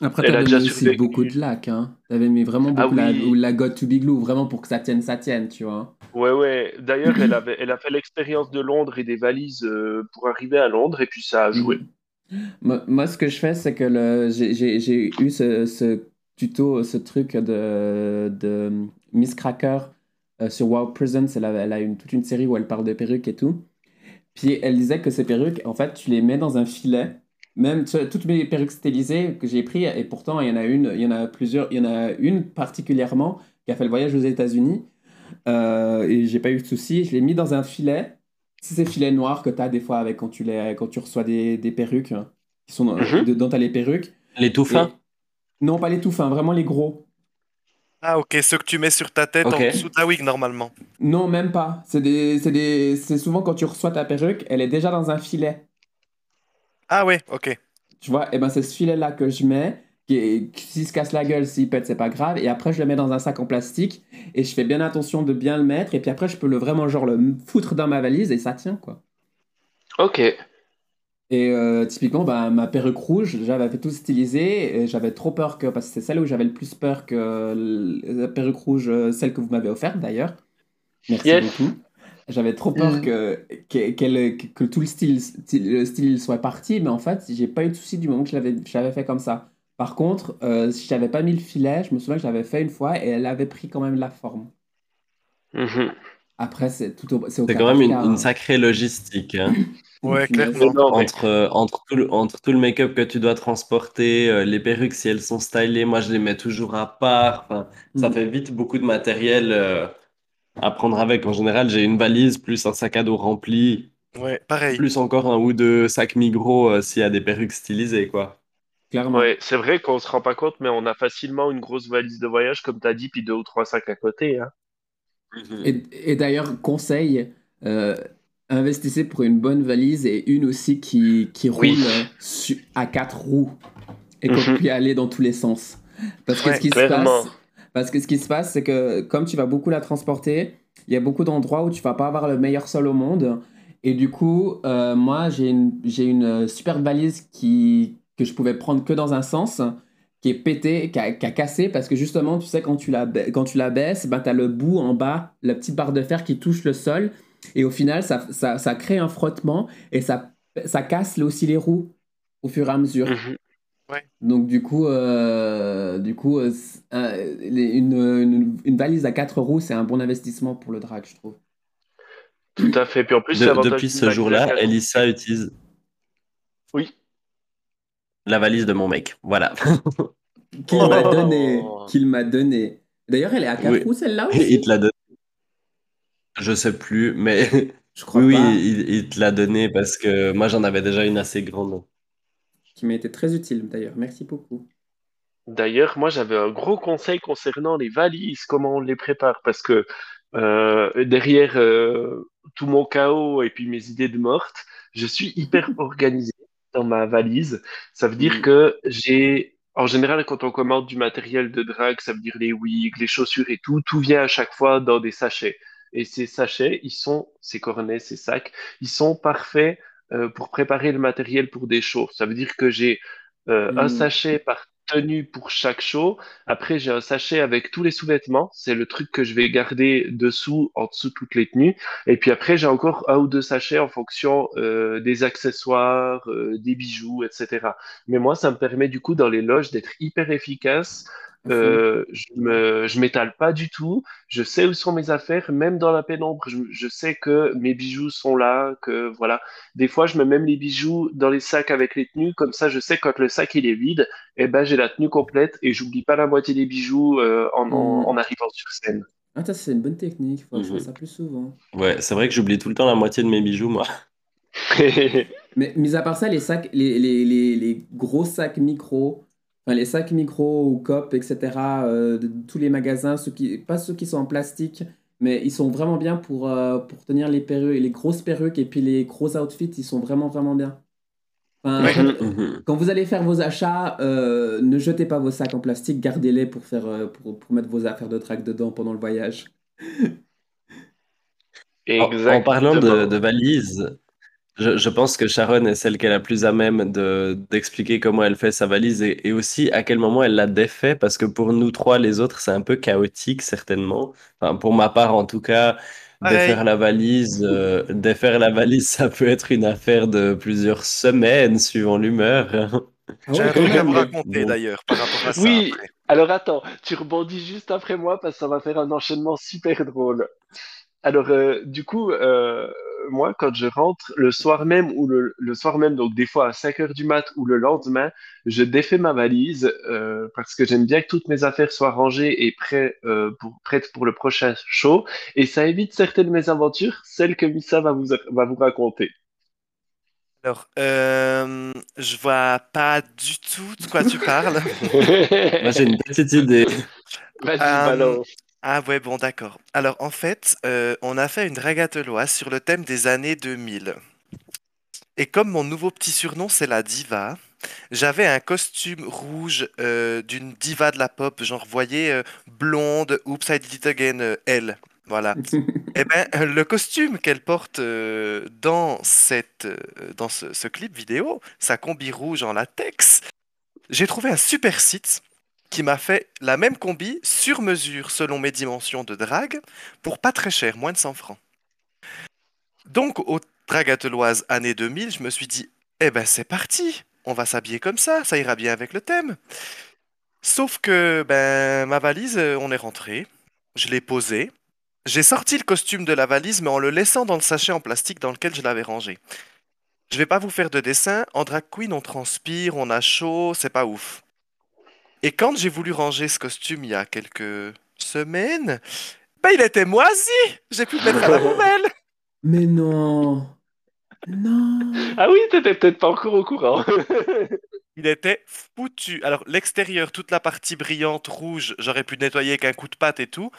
Speaker 4: Après, t'avais mis aussi beaucoup de lac, hein. T'avais mis vraiment
Speaker 1: Ah
Speaker 4: beaucoup la,
Speaker 1: oui.
Speaker 4: ou la God to glue, vraiment pour que ça tienne, ça tienne, tu vois.
Speaker 1: Ouais ouais. D'ailleurs elle avait elle a fait l'expérience de Londres et des valises euh, pour arriver à Londres et puis ça a joué.
Speaker 4: Mhm. Moi, moi, ce que je fais, c'est que le, j'ai, eu ce, ce tuto, ce truc de, de Miss Cracker euh, sur Wow Presents. Elle a, elle a une, toute une série où elle parle de perruques et tout. Puis elle disait que ces perruques, en fait, tu les mets dans un filet. Même toutes mes perruques stylisées que j'ai pris, et pourtant il y en a une, il y en a plusieurs, il y en a une particulièrement qui a fait le voyage aux États-Unis. Euh, et j'ai pas eu de soucis. Je l'ai mis dans un filet. C'est ces filets noirs que tu as des fois avec quand tu, les, quand tu reçois des, des perruques. hein, qui sont dans,
Speaker 1: Mhm.
Speaker 4: dedans, tu as les perruques.
Speaker 2: Les tout fins?
Speaker 4: Et- non, pas les tout fins, vraiment les gros.
Speaker 5: Ah, ok, ceux que tu mets sur ta tête en dessous de la wig normalement.
Speaker 4: Non, même pas. C'est des, c'est des, c'est souvent quand tu reçois ta perruque, elle est déjà dans un filet.
Speaker 5: Ah, ouais, ok.
Speaker 4: Tu vois, et ben c'est ce filet-là que je mets, qui, qui- s'il se casse la gueule, s'il pète, c'est pas grave. Et après, je le mets dans un sac en plastique et je fais bien attention de bien le mettre. Et puis après, je peux le vraiment genre le foutre dans ma valise et ça tient quoi.
Speaker 1: Ok.
Speaker 4: Et euh, typiquement, bah, ma perruque rouge, j'avais fait tout stylisé et j'avais trop peur que, parce que c'est celle où j'avais le plus peur que la perruque rouge, euh, celle que vous m'avez offerte d'ailleurs. Merci
Speaker 1: Yes.
Speaker 4: beaucoup. J'avais trop peur
Speaker 1: Mm.
Speaker 4: que, que, que, que tout le style, style- le style soit parti, mais en fait, j'ai pas eu de souci du moment que je l'avais, je fait comme ça. Par contre, euh, si j'avais pas mis le filet, je me souviens que je l'avais fait une fois et elle avait pris quand même la forme.
Speaker 1: Mhm.
Speaker 4: Après, c'est tout au, c'est
Speaker 2: quand même une,
Speaker 4: hein.
Speaker 2: sacrée logistique. hein.
Speaker 5: Ouais, clairement.
Speaker 2: Entre, entre, tout le, entre tout le make-up que tu dois transporter, euh, les perruques, si elles sont stylées, moi je les mets toujours à part. Enfin, ça
Speaker 4: Mm.
Speaker 2: fait vite beaucoup de matériel euh, à prendre avec. En général, j'ai une valise plus un sac à dos rempli,
Speaker 5: Ouais, pareil.
Speaker 2: plus encore un ou deux sacs Migros euh, s'il y a des perruques stylisées, quoi.
Speaker 4: Clairement.
Speaker 1: Ouais, c'est vrai qu'on se rend pas compte, mais on a facilement une grosse valise de voyage, comme t'as dit, puis deux ou trois sacs à côté. Hein.
Speaker 4: Et, et d'ailleurs, conseil, euh, investissez pour une bonne valise et une aussi qui, qui roule
Speaker 1: Oui.
Speaker 4: euh, su- à quatre roues et qu'on
Speaker 1: Mhm.
Speaker 4: puisse aller dans tous les sens. Parce que
Speaker 5: Ouais,
Speaker 4: ce qui se passe, parce que ce qui se passe, c'est que comme tu vas beaucoup la transporter, il y a beaucoup d'endroits où tu vas pas avoir le meilleur sol au monde. Et du coup, euh, moi, j'ai une, j'ai une euh, super valise qui, que je pouvais prendre que dans un sens, qui est pétée, qui a, cassé, parce que justement, tu sais, quand tu la, baisses, ben, tu as le bout en bas, la petite barre de fer qui touche le sol. Et au final, ça, ça, ça crée un frottement et ça, ça casse aussi les roues au fur et à mesure. Donc du coup, euh, du coup euh, c'est- euh, une, une, une valise à quatre roues, c'est un bon investissement pour le drag, je trouve.
Speaker 1: Tout à fait. Puis en plus,
Speaker 2: De- depuis ce jour-là, Elissa utilise
Speaker 1: Oui.
Speaker 2: la valise de mon mec. Voilà.
Speaker 4: Qu'il m'a
Speaker 1: Oh.
Speaker 4: donné, qu'il m'a donné. D'ailleurs, elle est à quatre
Speaker 2: Oui.
Speaker 4: roues celle-là
Speaker 2: il
Speaker 4: aussi.
Speaker 2: te l'a donné. Je sais plus, mais
Speaker 4: Je crois
Speaker 2: oui, oui,
Speaker 4: pas.
Speaker 2: il, il te l'a donné parce que moi j'en avais déjà une assez grande.
Speaker 4: Qui m'a été très utile d'ailleurs. Merci beaucoup.
Speaker 1: D'ailleurs, moi, j'avais un gros conseil concernant les valises, comment on les prépare, parce que euh, derrière euh, tout mon chaos et puis mes idées de morte, je suis hyper organisé dans ma valise. Ça veut dire
Speaker 4: Mhm.
Speaker 1: que j'ai, en général, quand on commande du matériel de drague, ça veut dire les wigs, les chaussures et tout, tout vient à chaque fois dans des sachets. Et ces sachets, ils sont, ces cornets, ces sacs, ils sont parfaits euh, pour préparer le matériel pour des shows. Ça veut dire que j'ai euh, un
Speaker 4: Mhm.
Speaker 1: sachet par tenue pour chaque show. Après, j'ai un sachet avec tous les sous-vêtements. C'est le truc que je vais garder dessous, en dessous de toutes les tenues. Et puis après, j'ai encore un ou deux sachets en fonction euh, des accessoires, euh, des bijoux, etc. Mais moi, ça me permet du coup dans les loges d'être hyper efficace. Euh, je me, je m'étale pas du tout. Je sais où sont mes affaires, même dans la pénombre. Je, je sais que mes bijoux sont là, que voilà. Des fois, je mets même les bijoux dans les sacs avec les tenues. Comme ça, je sais que quand le sac il est vide, eh ben j'ai la tenue complète et j'oublie pas la moitié des bijoux euh, en, en,
Speaker 4: Mhm.
Speaker 1: en arrivant sur scène.
Speaker 4: Ah, ça, c'est une bonne technique. Faudrait que je fasse ça plus souvent.
Speaker 2: Ouais, c'est vrai que j'oublie tout le temps la moitié de mes bijoux, moi.
Speaker 4: Mais mis à part ça, les sacs, les, les, les, les gros sacs micro, enfin les sacs micro ou COP, etc., euh, de tous les magasins, ceux qui, pas ceux qui sont en plastique, mais ils sont vraiment bien pour, euh, pour tenir les perruques, les grosses perruques et puis les gros outfits, ils sont vraiment, vraiment bien. Enfin,
Speaker 5: Ouais.
Speaker 4: quand,
Speaker 2: Mhm.
Speaker 4: quand vous allez faire vos achats, euh, ne jetez pas vos sacs en plastique, gardez-les pour, faire, pour, pour mettre vos affaires de drague dedans pendant le voyage.
Speaker 2: En, en parlant de, de valises, je, je pense que Sharon est celle qui est la plus à même de, d'expliquer comment elle fait sa valise et, et aussi à quel moment elle la défait, parce que pour nous trois, les autres, c'est un peu chaotique, certainement. Enfin, pour ma part, en tout cas,
Speaker 5: Pareil.
Speaker 2: défaire la valise, euh, défaire la valise, ça peut être une affaire de plusieurs semaines, suivant l'humeur.
Speaker 4: Ah
Speaker 5: J'ai un
Speaker 4: quand
Speaker 5: truc à vous
Speaker 4: même.
Speaker 5: raconter d'ailleurs par rapport à ça
Speaker 1: Oui,
Speaker 5: après.
Speaker 1: alors attends, tu rebondis juste après moi parce que ça va faire un enchaînement super drôle. Alors, euh, du coup, euh, moi, quand je rentre le soir même ou le, le soir même, donc des fois à 5 heures du mat ou le lendemain, je défais ma valise euh, parce que j'aime bien que toutes mes affaires soient rangées et prêt, euh, pour, prêtes pour le prochain show. Et ça évite certaines mésaventures, celles que Missa va vous, va vous raconter.
Speaker 5: Alors, euh, je vois pas du tout de quoi tu parles.
Speaker 2: Moi, j'ai une petite idée.
Speaker 1: Vas-y,
Speaker 5: Euh. Ah ouais, bon, d'accord. Alors, en fait, euh, on a fait une dragateloise sur le thème des années 2000. Et comme mon nouveau petit surnom, c'est la diva, j'avais un costume rouge euh, d'une diva de la pop, genre, voyez, euh, blonde, Oops, I Did It Again, euh, elle. Voilà. Eh ben, le costume qu'elle porte dans, cette, dans ce, ce clip vidéo, sa combi rouge en latex, j'ai trouvé un super site qui m'a fait la même combi sur mesure selon mes dimensions de drague pour pas très cher, moins de 100 francs. Donc, au Dragateloise année 2000, je me suis dit, eh ben c'est parti, on va s'habiller comme ça, ça ira bien avec le thème. Sauf que ben ma valise, euh, on est rentré, je l'ai posée, j'ai sorti le costume de la valise, mais en le laissant dans le sachet en plastique dans lequel je l'avais rangé. Je vais pas vous faire de dessin, en drag queen on transpire, on a chaud, c'est pas ouf. Et quand j'ai voulu ranger ce costume il y a quelques semaines, ben il était moisi, j'ai pu le mettre à la poubelle.
Speaker 4: Mais non. Non.
Speaker 1: Ah oui, t'étais peut-être pas encore au courant.
Speaker 5: Il était foutu. Alors, l'extérieur, toute la partie brillante rouge, j'aurais pu nettoyer avec un coup de pâte et tout.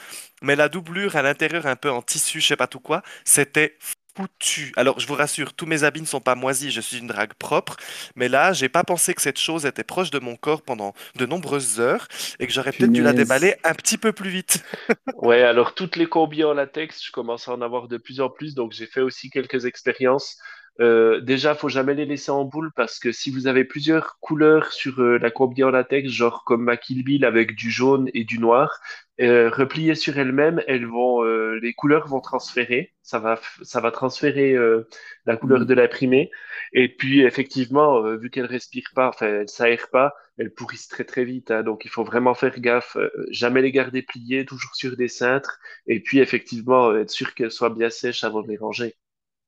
Speaker 5: Mais la doublure à l'intérieur, un peu en tissu, je sais pas tout quoi, c'était foutu. Alors, je vous rassure, tous mes habits ne sont pas moisis, je suis une drague propre. Mais là, j'ai pas pensé que cette chose était proche de mon corps pendant de nombreuses heures et que j'aurais peut-être dû la déballer un petit peu plus vite.
Speaker 1: Ouais, alors toutes les combis en latex, je commence à en avoir de plus en plus, donc j'ai fait aussi quelques expériences. Euh, déjà, faut jamais les laisser en boule parce que si vous avez plusieurs couleurs sur euh, la combi en latex, genre comme ma Kill Bill avec du jaune et du noir, euh, repliées sur elles-mêmes, elles vont, euh, les couleurs vont transférer. Ça va, ça va transférer euh, la couleur
Speaker 4: Mhm.
Speaker 1: de l'imprimé. Et puis effectivement, euh, vu qu'elles respirent pas, enfin elles s'aèrent pas, elles pourrissent très très vite. hein. donc il faut vraiment faire gaffe. euh, jamais les garder pliées, toujours sur des cintres. Et puis effectivement, euh, être sûr qu'elles soient bien sèches avant de les ranger.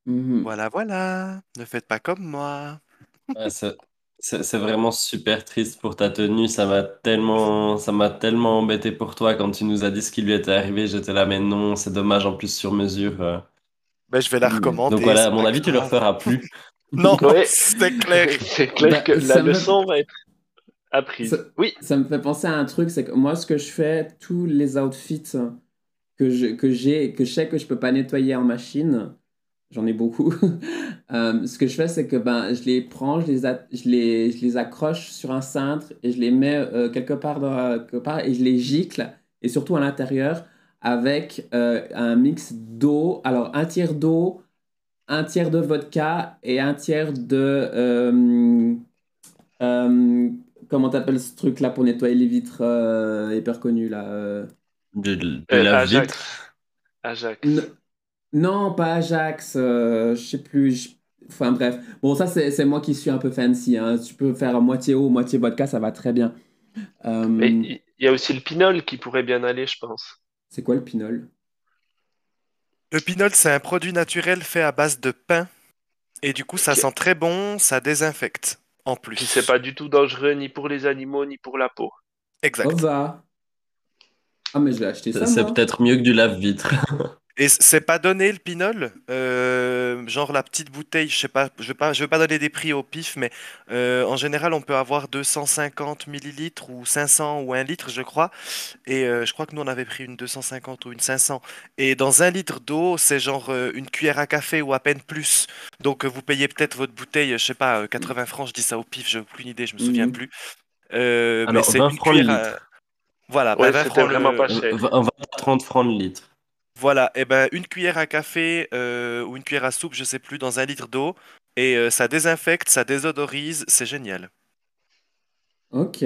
Speaker 4: Mhm.
Speaker 5: Voilà, voilà. Ne faites pas comme moi.
Speaker 2: Ouais, c'est c'est- c'est vraiment super triste pour ta tenue. Ça m'a tellement, ça m'a tellement embêté pour toi quand tu nous as dit ce qui lui était arrivé. J'étais là, mais non, c'est dommage en plus sur mesure. euh.
Speaker 5: Ben, je vais la recommander.
Speaker 2: Donc voilà, à
Speaker 5: c'est
Speaker 2: mon
Speaker 5: pas
Speaker 2: avis, tu le
Speaker 5: grave.
Speaker 2: referas plus.
Speaker 5: Non,
Speaker 1: Ouais.
Speaker 5: c'est clair.
Speaker 1: C'est clair
Speaker 4: Bah,
Speaker 1: que
Speaker 4: ça
Speaker 1: la
Speaker 4: me-
Speaker 1: leçon va être apprise.
Speaker 4: Ça-
Speaker 1: Oui.
Speaker 4: Ça me fait penser à un truc, c'est que moi, ce que je fais, tous les outfits que je, que j'ai, que je sais que je peux pas nettoyer en machine, j'en ai beaucoup. Euh, ce que je fais, c'est que ben, je les prends, je les, a- je les, je les accroche sur un cintre et je les mets euh, quelque part, dans, quelque part et je les gicle, et surtout à l'intérieur, avec euh, un mix d'eau. Alors, un tiers d'eau, un tiers de vodka et un tiers de. euh, euh, comment t'appelles ce truc là pour nettoyer les vitres euh, hyper connu là euh,
Speaker 2: De, de
Speaker 1: Euh,
Speaker 2: la
Speaker 1: Ajax.
Speaker 2: vitre.
Speaker 1: Ajax.
Speaker 4: N- Non, pas Ajax, euh, je sais plus. je- Enfin bref. Bon, ça c'est c'est moi qui suis un peu fancy. Hein. Tu peux faire moitié eau, moitié vodka, ça va très bien. Euh,
Speaker 1: Mais il il y a aussi le pinol qui pourrait bien aller, je pense.
Speaker 4: C'est quoi le pinol?
Speaker 5: Le pinol, c'est un produit naturel fait à base de pain. Et du coup, ça
Speaker 1: Ok.
Speaker 5: sent très bon, ça désinfecte. En plus.
Speaker 1: Puis c'est pas du tout dangereux ni pour les animaux ni pour la peau.
Speaker 5: Exact.
Speaker 4: Oh va Ah, mais je vais acheter ça.
Speaker 2: C'est
Speaker 4: moi.
Speaker 2: peut-être mieux que du lave-vitre.
Speaker 5: Et c'est pas donné le pinol, euh, genre la petite bouteille, je sais pas, je vais pas, je vais pas donner des prix au pif, mais euh, en général on peut avoir 250 millilitres ou 500 ou 1 litre, je crois. Et euh, je crois que nous on avait pris une 250 ou une 500. Et dans un litre d'eau, c'est genre euh, une cuillère à café ou à peine plus. Donc euh, vous payez peut-être votre bouteille, je sais pas, euh, 80 francs, je dis ça au pif, j'ai aucune idée, je me souviens
Speaker 4: Mhm.
Speaker 5: plus. Euh, mais
Speaker 2: Alors,
Speaker 5: c'est
Speaker 2: 20
Speaker 5: une
Speaker 2: francs le
Speaker 5: cuillère à-
Speaker 2: litre.
Speaker 5: Voilà,
Speaker 1: Ouais,
Speaker 5: bah, 20
Speaker 1: c'était
Speaker 5: francs
Speaker 1: vraiment
Speaker 5: le-
Speaker 1: pas cher.
Speaker 2: 20 20 à 30 francs le litre.
Speaker 5: Voilà, et ben une cuillère à café euh, ou une cuillère à soupe, je sais plus, dans un litre d'eau, et euh, ça désinfecte, ça désodorise, c'est génial.
Speaker 4: Ok.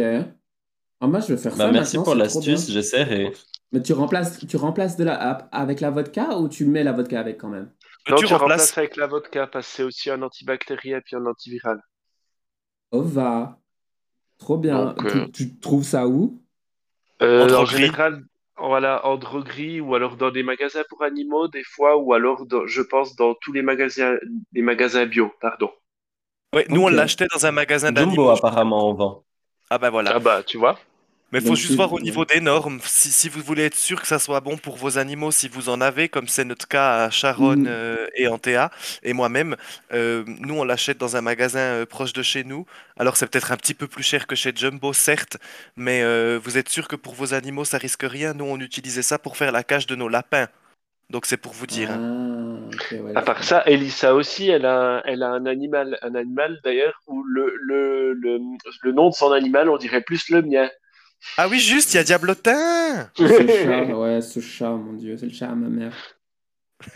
Speaker 4: Ah, moi je vais faire ça
Speaker 2: Bah, merci
Speaker 4: maintenant,
Speaker 2: pour
Speaker 4: c'est trop bien.
Speaker 2: l'astuce, j'essaierai.
Speaker 4: Mais tu remplaces, tu remplaces de la, avec la vodka ou tu mets la vodka avec quand même?
Speaker 1: Non,
Speaker 5: tu
Speaker 1: tu
Speaker 5: remplaces,
Speaker 1: remplaces avec la vodka parce que c'est aussi un antibactérien et puis un antiviral.
Speaker 4: Oh va Trop bien.
Speaker 1: Donc,
Speaker 4: Tu,
Speaker 1: euh,
Speaker 4: tu trouves ça où?
Speaker 1: Euh,
Speaker 5: En
Speaker 1: général, voilà, en droguerie ou alors dans des magasins pour animaux des fois ou alors dans- je pense dans tous les magasins, les magasins bio, pardon.
Speaker 5: ouais, nous on l'achetait dans un magasin
Speaker 2: Jumbo
Speaker 5: d'animaux.
Speaker 2: apparemment en vend.
Speaker 5: Ah bah voilà.
Speaker 1: Ah bah tu vois.
Speaker 5: Mais faut
Speaker 4: Donc,
Speaker 5: juste voir au niveau des normes, si, si vous voulez être sûr que ça soit bon pour vos animaux, si vous en avez, comme c'est notre cas à Charonne
Speaker 4: Mhm.
Speaker 5: euh, et en Théa, et moi-même, euh, nous on l'achète dans un magasin euh, proche de chez nous. Alors c'est peut-être un petit peu plus cher que chez Jumbo, certes, mais euh, vous êtes sûr que pour vos animaux ça risque rien. Nous on utilisait ça pour faire la cage de nos lapins. Donc c'est pour vous dire. hein.
Speaker 4: Ah, ouais,
Speaker 1: À part ça, Elissa aussi, elle a, elle a un animal, un animal d'ailleurs où le, le, le, le nom de son animal, on dirait plus le mien.
Speaker 5: Ah oui, juste, il y a Diablotin
Speaker 4: Ce chat, ouais, ce chat, mon dieu, c'est le chat à ma mère.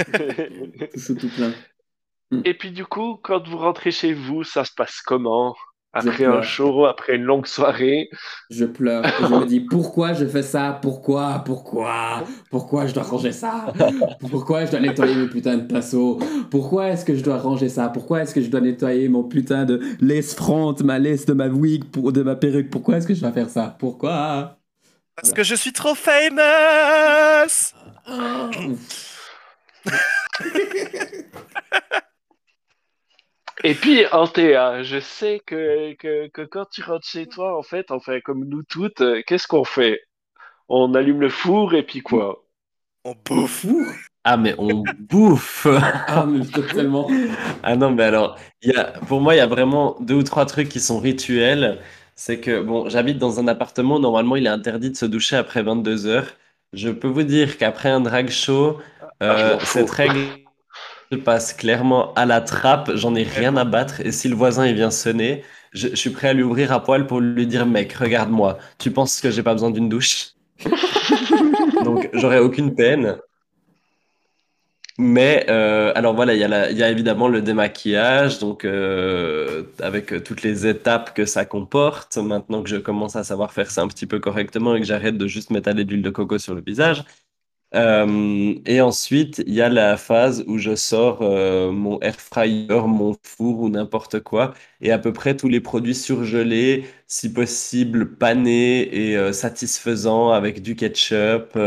Speaker 4: Tout chaud, tout plein.
Speaker 1: Et puis du coup, quand vous rentrez chez vous, ça se passe comment? Après un show, après une longue soirée.
Speaker 4: Je pleure. Et je me dis pourquoi je fais ça? Pourquoi? Pourquoi? Pourquoi je dois ranger ça? Pourquoi je dois nettoyer mes putains de pinceaux Pourquoi est-ce que je dois ranger ça? Pourquoi est-ce que je dois nettoyer mon putain de lace front, ma lace de ma wig, pour, de ma perruque? Pourquoi est-ce que je dois faire ça? Pourquoi?
Speaker 5: Parce que je suis trop famous
Speaker 1: Et puis, Antea, je sais que, que, que quand tu rentres chez toi, en fait, enfin, comme nous toutes, euh, qu'est-ce qu'on fait? On allume le four et puis quoi?
Speaker 5: On bouffe
Speaker 4: Four
Speaker 2: Ah, mais on bouffe!
Speaker 4: Ah, mais totalement.
Speaker 2: Ah non, mais alors, il y a, pour moi, il y a vraiment deux ou trois trucs qui sont rituels. C'est que, bon, j'habite dans un appartement, normalement, il est interdit de se doucher après 22 heures. Je peux vous dire qu'après un drag show,
Speaker 1: Ah,
Speaker 2: euh, cette règle passe clairement à la trappe, j'en ai rien à battre. Et si le voisin il vient sonner, je, je suis prêt à lui ouvrir à poil pour lui dire, mec, regarde-moi, tu penses que j'ai pas besoin d'une douche? Donc, j'aurais aucune peine. Mais euh, alors voilà, il y a la- il y a évidemment le démaquillage, donc euh, avec toutes les étapes que ça comporte. Maintenant que je commence à savoir faire ça un petit peu correctement et que j'arrête de juste m'étaler d'huile de coco sur le visage. Euh, et ensuite, il y a la phase où je sors euh, mon air fryer, mon four ou n'importe quoi, et à peu près tous les produits surgelés, si possible panés et euh, satisfaisants avec du ketchup,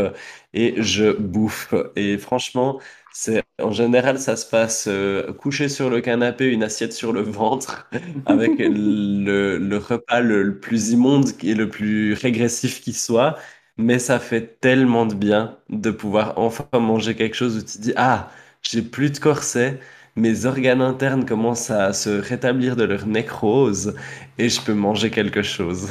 Speaker 2: et je bouffe. Et franchement, c'est en général, ça se passe couché sur le canapé, une assiette sur le ventre, avec le, le repas le, le plus immonde et le plus régressif qui soit. Mais ça fait tellement de bien de pouvoir enfin manger quelque chose où tu te dis, ah, j'ai plus de corset, mes organes internes commencent à se rétablir de leur nécrose et je peux manger quelque chose.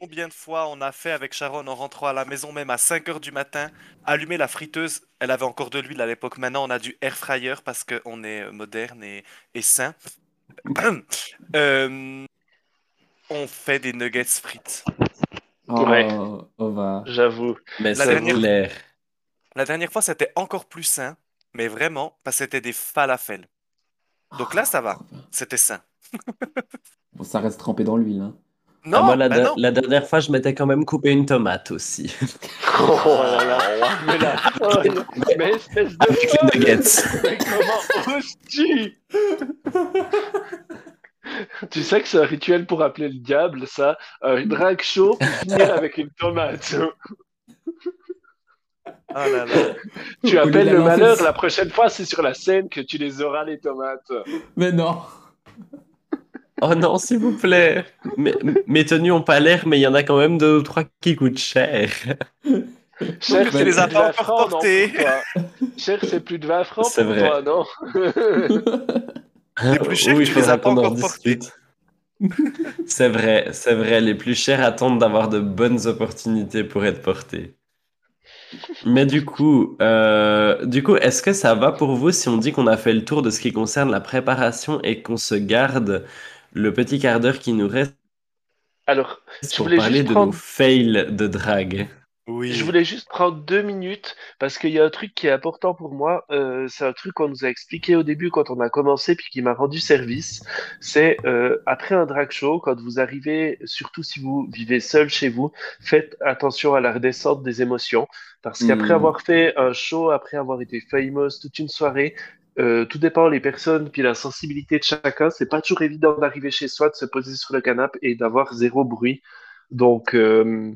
Speaker 5: Combien de fois on a fait avec Sharon en rentrant à la maison, même à 5 heures du matin, allumer la friteuse. Elle avait encore de l'huile à l'époque. Maintenant, on a du air fryer parce qu'on est moderne et, et sain. Euh, on fait des nuggets frites.
Speaker 4: Oh,
Speaker 1: Ouais. J'avoue.
Speaker 2: Mais
Speaker 5: La
Speaker 2: c'est
Speaker 5: dernière-
Speaker 2: clair.
Speaker 5: La dernière fois, c'était encore plus sain, mais vraiment, parce que c'était des falafels. Donc là, ça va. C'était sain.
Speaker 4: Bon, ça reste trempé dans l'huile. Hein.
Speaker 5: Non,
Speaker 2: Ah, moi, la,
Speaker 5: bah non.
Speaker 2: la dernière fois, je m'étais quand même coupé une tomate aussi.
Speaker 1: Oh là là. Mais là, oh, mais espèce de
Speaker 2: Avec les nuggets.
Speaker 1: Mais comment oses-tu? Tu sais que c'est un rituel pour appeler le diable, ça. Un drag show pour finir avec une tomate.
Speaker 5: Ah là là.
Speaker 1: Tu appelles le malheur, la prochaine fois, c'est sur la scène que tu les auras, les tomates.
Speaker 4: Mais non
Speaker 2: Oh non, s'il vous plaît. Mes, mes tenues ont pas l'air, mais il y en a quand même deux ou trois qui coûtent cher.
Speaker 1: Cher,
Speaker 4: Tu
Speaker 1: c'est
Speaker 5: les
Speaker 1: plus
Speaker 5: as
Speaker 1: de
Speaker 5: pas
Speaker 1: 20
Speaker 5: encore
Speaker 1: toi. Cher, c'est plus de 20 francs
Speaker 2: C'est
Speaker 1: pour
Speaker 2: vrai.
Speaker 1: toi, non?
Speaker 5: Les plus chers,
Speaker 2: Oui,
Speaker 5: tu les as pas encore portés.
Speaker 2: C'est vrai, c'est vrai. Les plus chers attendent d'avoir de bonnes opportunités pour être portés. Mais du coup, euh, du coup, est-ce que ça va pour vous si on dit qu'on a fait le tour de ce qui concerne la préparation et qu'on se garde le petit quart d'heure qui nous reste
Speaker 1: Alors,
Speaker 2: pour parler de nos fails de drague?
Speaker 5: Oui.
Speaker 1: Je voulais juste prendre deux minutes parce qu'il y a un truc qui est important pour moi. euh, c'est un truc qu'on nous a expliqué au début quand on a commencé puis qui m'a rendu service. C'est euh, après un drag show, quand vous arrivez, surtout si vous vivez seul chez vous, faites attention à la redescente des émotions parce qu'après
Speaker 4: Mm.
Speaker 1: avoir fait un show, après avoir été famous toute une soirée, euh, tout dépend les personnes puis la sensibilité de chacun. C'est pas toujours évident d'arriver chez soi, de se poser sur le canapé et d'avoir zéro bruit. Donc euh,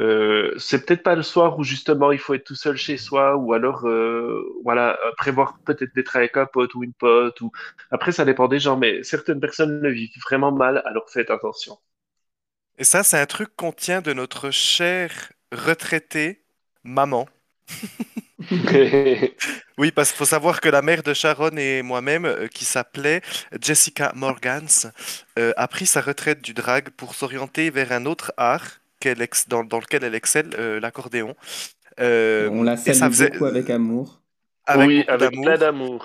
Speaker 1: euh, c'est peut-être pas le soir où justement il faut être tout seul chez soi ou alors euh, voilà euh, prévoir peut-être d'être avec un pote ou une pote ou après ça dépend des gens mais certaines personnes le vivent vraiment mal alors faites attention.
Speaker 5: Et ça, c'est un truc qu'on tient de notre chère retraitée maman. Oui, parce qu'il faut savoir que la mère de Sharon et moi-même, euh, qui s'appelait Jessica Morgans, euh, a pris sa retraite du drag pour s'orienter vers un autre art qu'elle ex- dans, dans lequel elle excelle, euh, l'accordéon. Euh,
Speaker 4: On la salue
Speaker 5: faisait-
Speaker 4: beaucoup avec amour.
Speaker 5: avec
Speaker 1: oui, avec plein d'amour.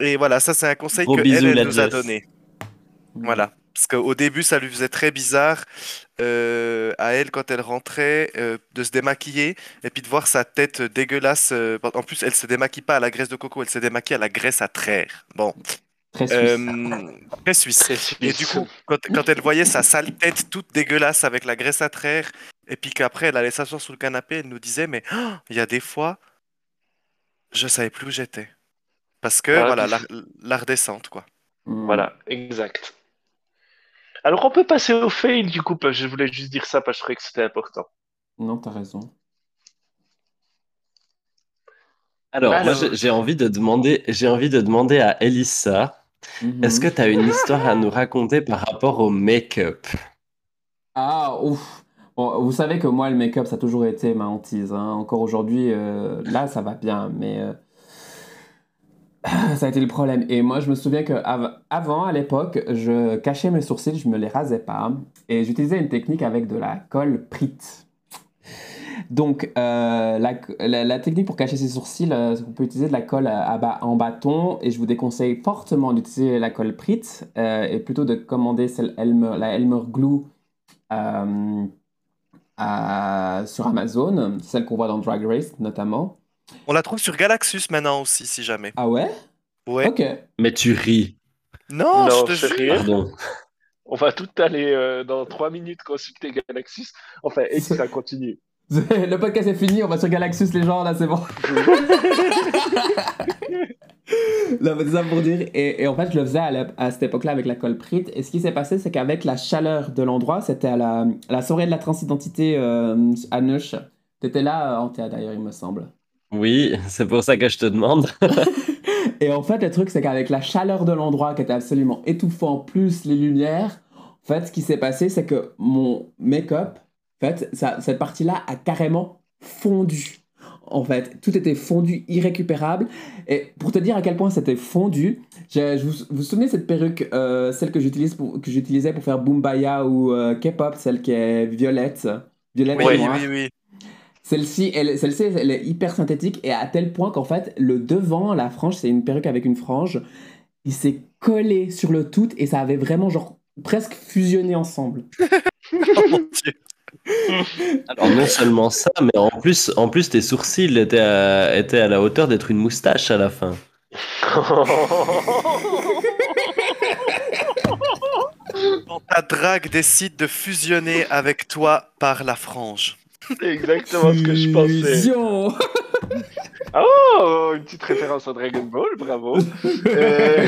Speaker 5: Et voilà, ça c'est un conseil
Speaker 2: Gros
Speaker 5: que
Speaker 2: bisous,
Speaker 5: elle, nous a donné. Voilà. Parce qu'au début, ça lui faisait très bizarre euh, à elle quand elle rentrait euh, de se démaquiller et puis de voir sa tête dégueulasse. euh, en plus, elle se démaquille pas à la graisse de coco, elle se démaquille à la graisse à traire. Bon,
Speaker 4: Très suisse.
Speaker 5: euh, très suisse.
Speaker 1: Très
Speaker 5: Et
Speaker 1: suisse.
Speaker 5: du coup, quand, quand elle voyait sa sale tête toute dégueulasse avec la graisse à traire, et puis qu'après elle allait s'asseoir sur le canapé, elle nous disait, mais oh, il y a des fois, je savais plus où j'étais. Parce que,
Speaker 1: Ah,
Speaker 5: voilà,
Speaker 1: puis-
Speaker 5: la, la redescente, quoi.
Speaker 4: Mm.
Speaker 1: Voilà, exact. Alors on peut passer au fail du coup, parce que je voulais juste dire ça parce que je trouvais que c'était important.
Speaker 4: Non, t'as raison.
Speaker 2: Alors, moi,
Speaker 1: Alors.
Speaker 2: j'ai envie de demander, j'ai envie de demander à Elissa,
Speaker 4: Mhm.
Speaker 2: est-ce que tu as une histoire à nous raconter par rapport au make-up?
Speaker 4: Ah, ouf. Bon, vous savez que moi, le make-up, ça a toujours été ma hantise. hein. Encore aujourd'hui, euh, là, ça va bien, mais euh, ça a été le problème. Et moi, je me souviens que av- avant, à l'époque, je cachais mes sourcils, je me les rasais pas, et j'utilisais une technique avec de la colle Prit. Donc, euh, la, la- la technique pour cacher ses sourcils, euh, on peut utiliser de la colle à, à ba- en bâton, et je vous déconseille fortement d'utiliser la colle Prit, euh, et plutôt de commander celle Elmer, la Elmer Glue euh, à- sur Amazon, celle qu'on voit dans Drag Race notamment.
Speaker 5: On la trouve sur Galaxus maintenant aussi, si jamais.
Speaker 4: Ah ouais?
Speaker 5: Ouais.
Speaker 4: Ok.
Speaker 2: Mais tu ris,
Speaker 5: Non,
Speaker 1: Non,
Speaker 5: je te jure.
Speaker 2: pardon.
Speaker 1: On va tout aller euh, dans trois minutes consulter Galaxus. Enfin, et si ça continue.
Speaker 4: Le podcast est fini, on va sur Galaxus les gens là, c'est bon. non, mais c'est ça pour dire. Et, et en fait, je le faisais à, la- à cette époque-là avec la colle Prit. Et ce qui s'est passé, c'est qu'avec la chaleur de l'endroit, c'était à la, à la soirée de la transidentité euh, à Neuch. T'étais là, euh, Anthea d'ailleurs, il me semble.
Speaker 2: Oui, c'est pour ça que je te demande.
Speaker 4: Et en fait, le truc, c'est qu'avec la chaleur de l'endroit qui était absolument étouffant, plus les lumières, en fait, ce qui s'est passé, c'est que mon make-up, en fait, ça, cette partie-là a carrément fondu. En fait, tout était fondu, irrécupérable. Et pour te dire à quel point c'était fondu, je vous, vous vous souvenez de cette perruque, euh, celle que j'utilise pour, que j'utilisais pour faire Boombaya ou euh, K-pop, celle qui est violette, violette
Speaker 5: Oui,
Speaker 4: et
Speaker 5: oui,
Speaker 4: noire?
Speaker 5: oui, oui.
Speaker 4: Celle-ci, elle, celle-ci, elle est hyper synthétique et à tel point qu'en fait, le devant, la frange, c'est une perruque avec une frange, il s'est collé sur le tout et ça avait vraiment genre presque fusionné ensemble.
Speaker 5: Oh mon dieu.
Speaker 2: Alors non seulement ça, mais en plus, en tes sourcils étaient à, étaient à la hauteur d'être une moustache à la fin.
Speaker 5: Quand ta drague décide de fusionner avec toi par la frange.
Speaker 1: C'est exactement ce que je pensais. Oh, une petite référence à Dragon Ball, bravo. Euh,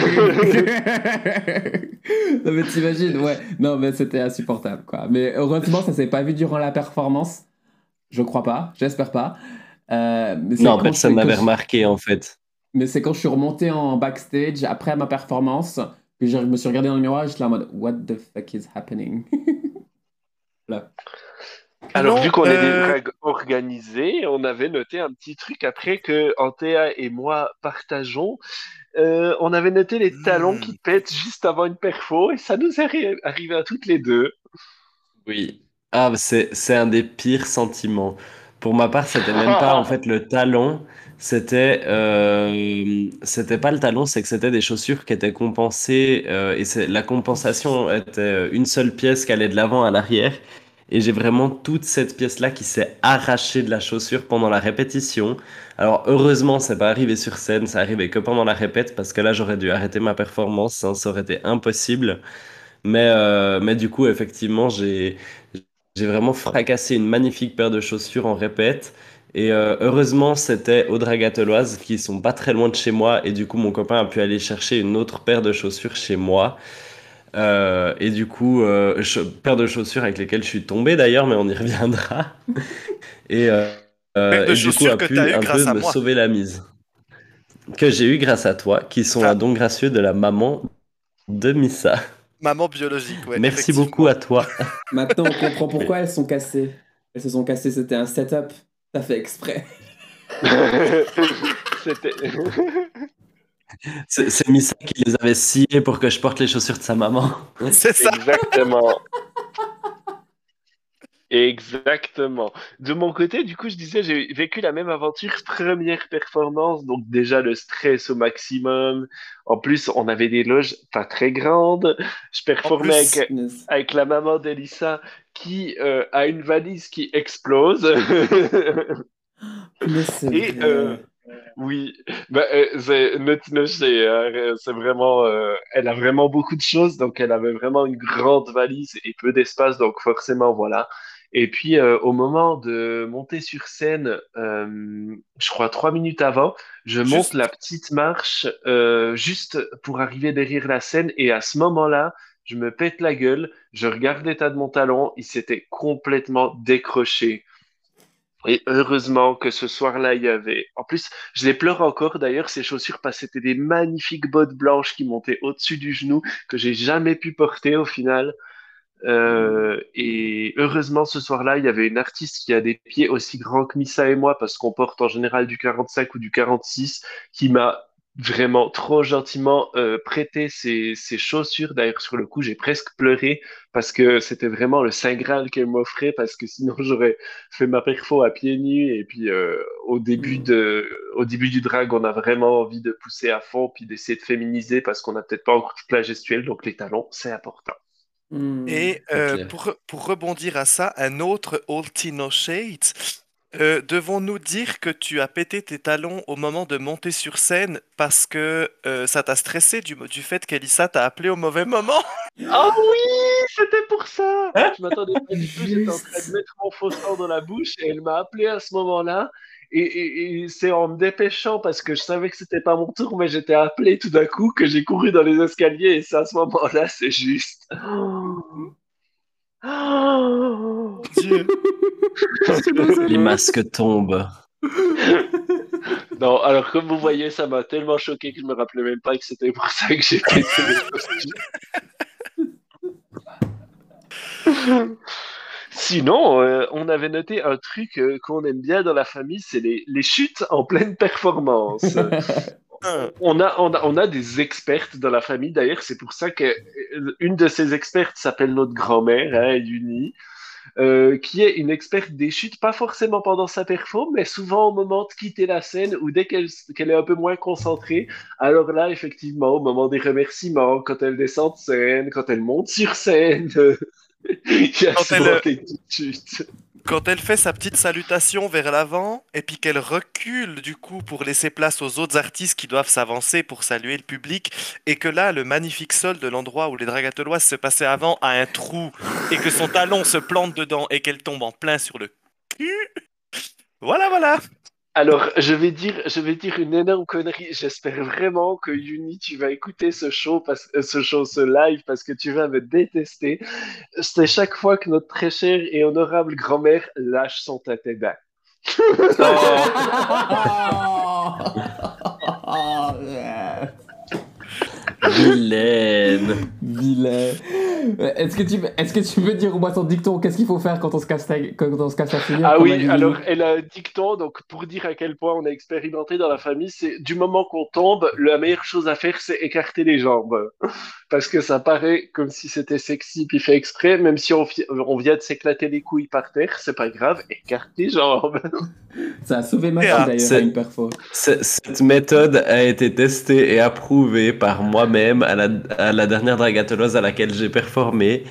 Speaker 4: non mais t'imagines, ouais. Non mais c'était insupportable quoi. Mais heureusement ça s'est pas vu durant la performance. Je crois pas, j'espère pas. Euh, mais
Speaker 2: Non, personne n'avait
Speaker 4: je-
Speaker 2: remarqué en fait.
Speaker 4: Mais c'est quand je suis remonté en backstage après ma performance que je me suis regardé dans le miroir et j'étais là en mode What the fuck is happening? Là.
Speaker 1: Alors,
Speaker 5: Non,
Speaker 1: vu qu'on est des
Speaker 5: euh,
Speaker 1: dragues organisées, on avait noté un petit truc après que Antea et moi partageons. Euh, on avait noté les talons
Speaker 5: Hmm.
Speaker 1: qui pètent juste avant une perfo et ça nous est arri- arrivé à toutes les deux.
Speaker 2: Oui. Ah, c'est, c'est un des pires sentiments. Pour ma part, c'était même pas en fait le talon. C'était, euh, c'était pas le talon, c'est que c'était des chaussures qui étaient compensées euh, et c'est, la compensation était une seule pièce qui allait de l'avant à l'arrière. Et j'ai vraiment toute cette pièce-là qui s'est arrachée de la chaussure pendant la répétition. Alors heureusement, c'est pas arrivé sur scène, ça arrivait que pendant la répète parce que là j'aurais dû arrêter ma performance, hein, ça aurait été impossible. Mais, euh, mais du coup, effectivement, j'ai, vraiment fracassé une magnifique paire de chaussures en répète. Et euh, heureusement, c'était au Dragateloise qui sont pas très loin de chez moi. Et du coup, mon copain a pu aller chercher une autre paire de chaussures chez moi. Euh, et du coup, euh, paire de chaussures avec lesquelles je suis tombé d'ailleurs, mais on y reviendra. Et, euh, euh, et du coup, a pu un peu me
Speaker 5: moi.
Speaker 2: sauver la mise. Que j'ai eu grâce à toi, qui sont un don gracieux de la maman de Missa.
Speaker 5: Maman biologique, ouais.
Speaker 2: Merci beaucoup à toi.
Speaker 4: Maintenant on comprend pourquoi elles sont cassées. Elles se sont cassées, c'était un setup. Ça fait exprès.
Speaker 1: C'était.
Speaker 2: C'est Missa qui les avait sciés pour que je porte les chaussures de sa maman.
Speaker 5: C'est ça.
Speaker 1: Exactement. Exactement. De mon côté, du coup, je disais, j'ai vécu la même aventure, première performance, donc déjà le stress au maximum. En plus, on avait des loges pas très grandes. Je performais
Speaker 5: plus-
Speaker 1: avec, avec la maman d'Elissa qui euh, a une valise qui explose.
Speaker 4: Mais c'est
Speaker 1: Et,
Speaker 4: vrai.
Speaker 1: euh, Oui, bah, euh, c'est- euh, vraiment, euh, elle a vraiment beaucoup de choses, donc elle avait vraiment une grande valise et peu d'espace, donc forcément voilà. Et puis euh, au moment de monter sur scène, je crois trois minutes avant, je monte
Speaker 5: Juste.
Speaker 1: la petite marche juste pour arriver derrière la scène et à ce moment-là, je me pète la gueule, je regarde l'état de mon talon, il s'était complètement décroché. Et heureusement que ce soir-là, il y avait. En plus, je les pleure encore d'ailleurs, ces chaussures, parce que c'était des magnifiques bottes blanches qui montaient au-dessus du genou, que j'ai jamais pu porter au final. Euh, et heureusement, ce soir-là, il y avait une artiste qui a des pieds aussi grands que Missa et moi, parce qu'on porte en général du 45 ou du 46, qui m'a vraiment trop gentiment euh, prêté ses, ses chaussures. D'ailleurs, sur le coup, j'ai presque pleuré parce que c'était vraiment le Saint Graal qu'elle m'offrait, parce que sinon, j'aurais fait ma perfo à pieds nus. Et puis, euh, au début de, au début du drag, on a vraiment envie de pousser à fond, puis d'essayer de féminiser, parce qu'on n'a peut-être pas encore toute la gestuelle, donc les talons, c'est important.
Speaker 5: Et euh,
Speaker 2: Ok.
Speaker 5: pour, pour rebondir à ça, un autre Altino Shades, euh, devons-nous dire que tu as pété tes talons au moment de monter sur scène parce que euh, ça t'a stressé du, fait qu'Elissa t'a appelé au mauvais moment?
Speaker 1: Ah oui, c'était pour ça. Je m'attendais pas du tout. J'étais en train de mettre mon faux sang dans la bouche et elle m'a appelé à ce moment-là. Et, c'est en me dépêchant parce que je savais que c'était pas mon tour, mais j'étais appelé tout d'un coup que j'ai couru dans les escaliers et c'est à ce moment-là, c'est juste. Oh.
Speaker 5: Dieu.
Speaker 2: Les masques tombent.
Speaker 1: Non, alors comme vous voyez, ça m'a tellement choqué que je me rappelais même pas que c'était pour ça que j'ai pété les. Sinon, euh, on avait noté un truc euh, qu'on aime bien dans la famille, c'est les, les chutes en pleine performance. On a, on a, des expertes dans la famille, d'ailleurs, c'est pour ça que euh, de ces expertes s'appelle notre grand-mère, hein, Yuni, euh, qui est une experte des chutes, pas forcément pendant sa perfo, mais souvent au moment de quitter la scène ou dès qu'elle est un peu moins concentrée. Alors là, effectivement, au moment des remerciements, quand elle descend de scène, quand elle monte sur scène,
Speaker 5: Quand elle-
Speaker 1: chutes.
Speaker 5: Quand elle fait sa petite salutation vers l'avant et puis qu'elle recule du coup pour laisser place aux autres artistes qui doivent s'avancer pour saluer le public et que là le magnifique sol de l'endroit où les dragateloises se passaient avant a un trou et que son talon se plante dedans et qu'elle tombe en plein sur le cul. Voilà voilà.
Speaker 1: Alors, je vais dire, je vais dire une énorme connerie. J'espère vraiment que Yuni, tu vas écouter ce show, parce, euh, ce show, ce live, parce que tu vas me détester. C'est chaque fois que notre très chère et honorable grand-mère lâche son tatéda.
Speaker 2: Vilaine.
Speaker 4: Vilain. Euh, Est-ce que tu est-ce que tu veux dire au moins ton dicton? Qu'est-ce qu'il faut faire quand on se casse la, quand on se casse la figure
Speaker 1: Ah oui,
Speaker 4: dit?
Speaker 1: alors elle a un dicton, donc pour dire à quel point on a expérimenté dans la famille, c'est du moment qu'on tombe, la meilleure chose à faire, c'est écarter les jambes. Parce que ça paraît comme si c'était sexy puis fait exprès, même si on, vient de s'éclater les couilles par terre, c'est pas grave, écarte les jambes.
Speaker 4: Ça a sauvé ma
Speaker 5: ah,
Speaker 4: d'ailleurs une perfo.
Speaker 2: Cette méthode a été testée et approuvée par moi-même à la, à la dernière dragateloise à laquelle j'ai performé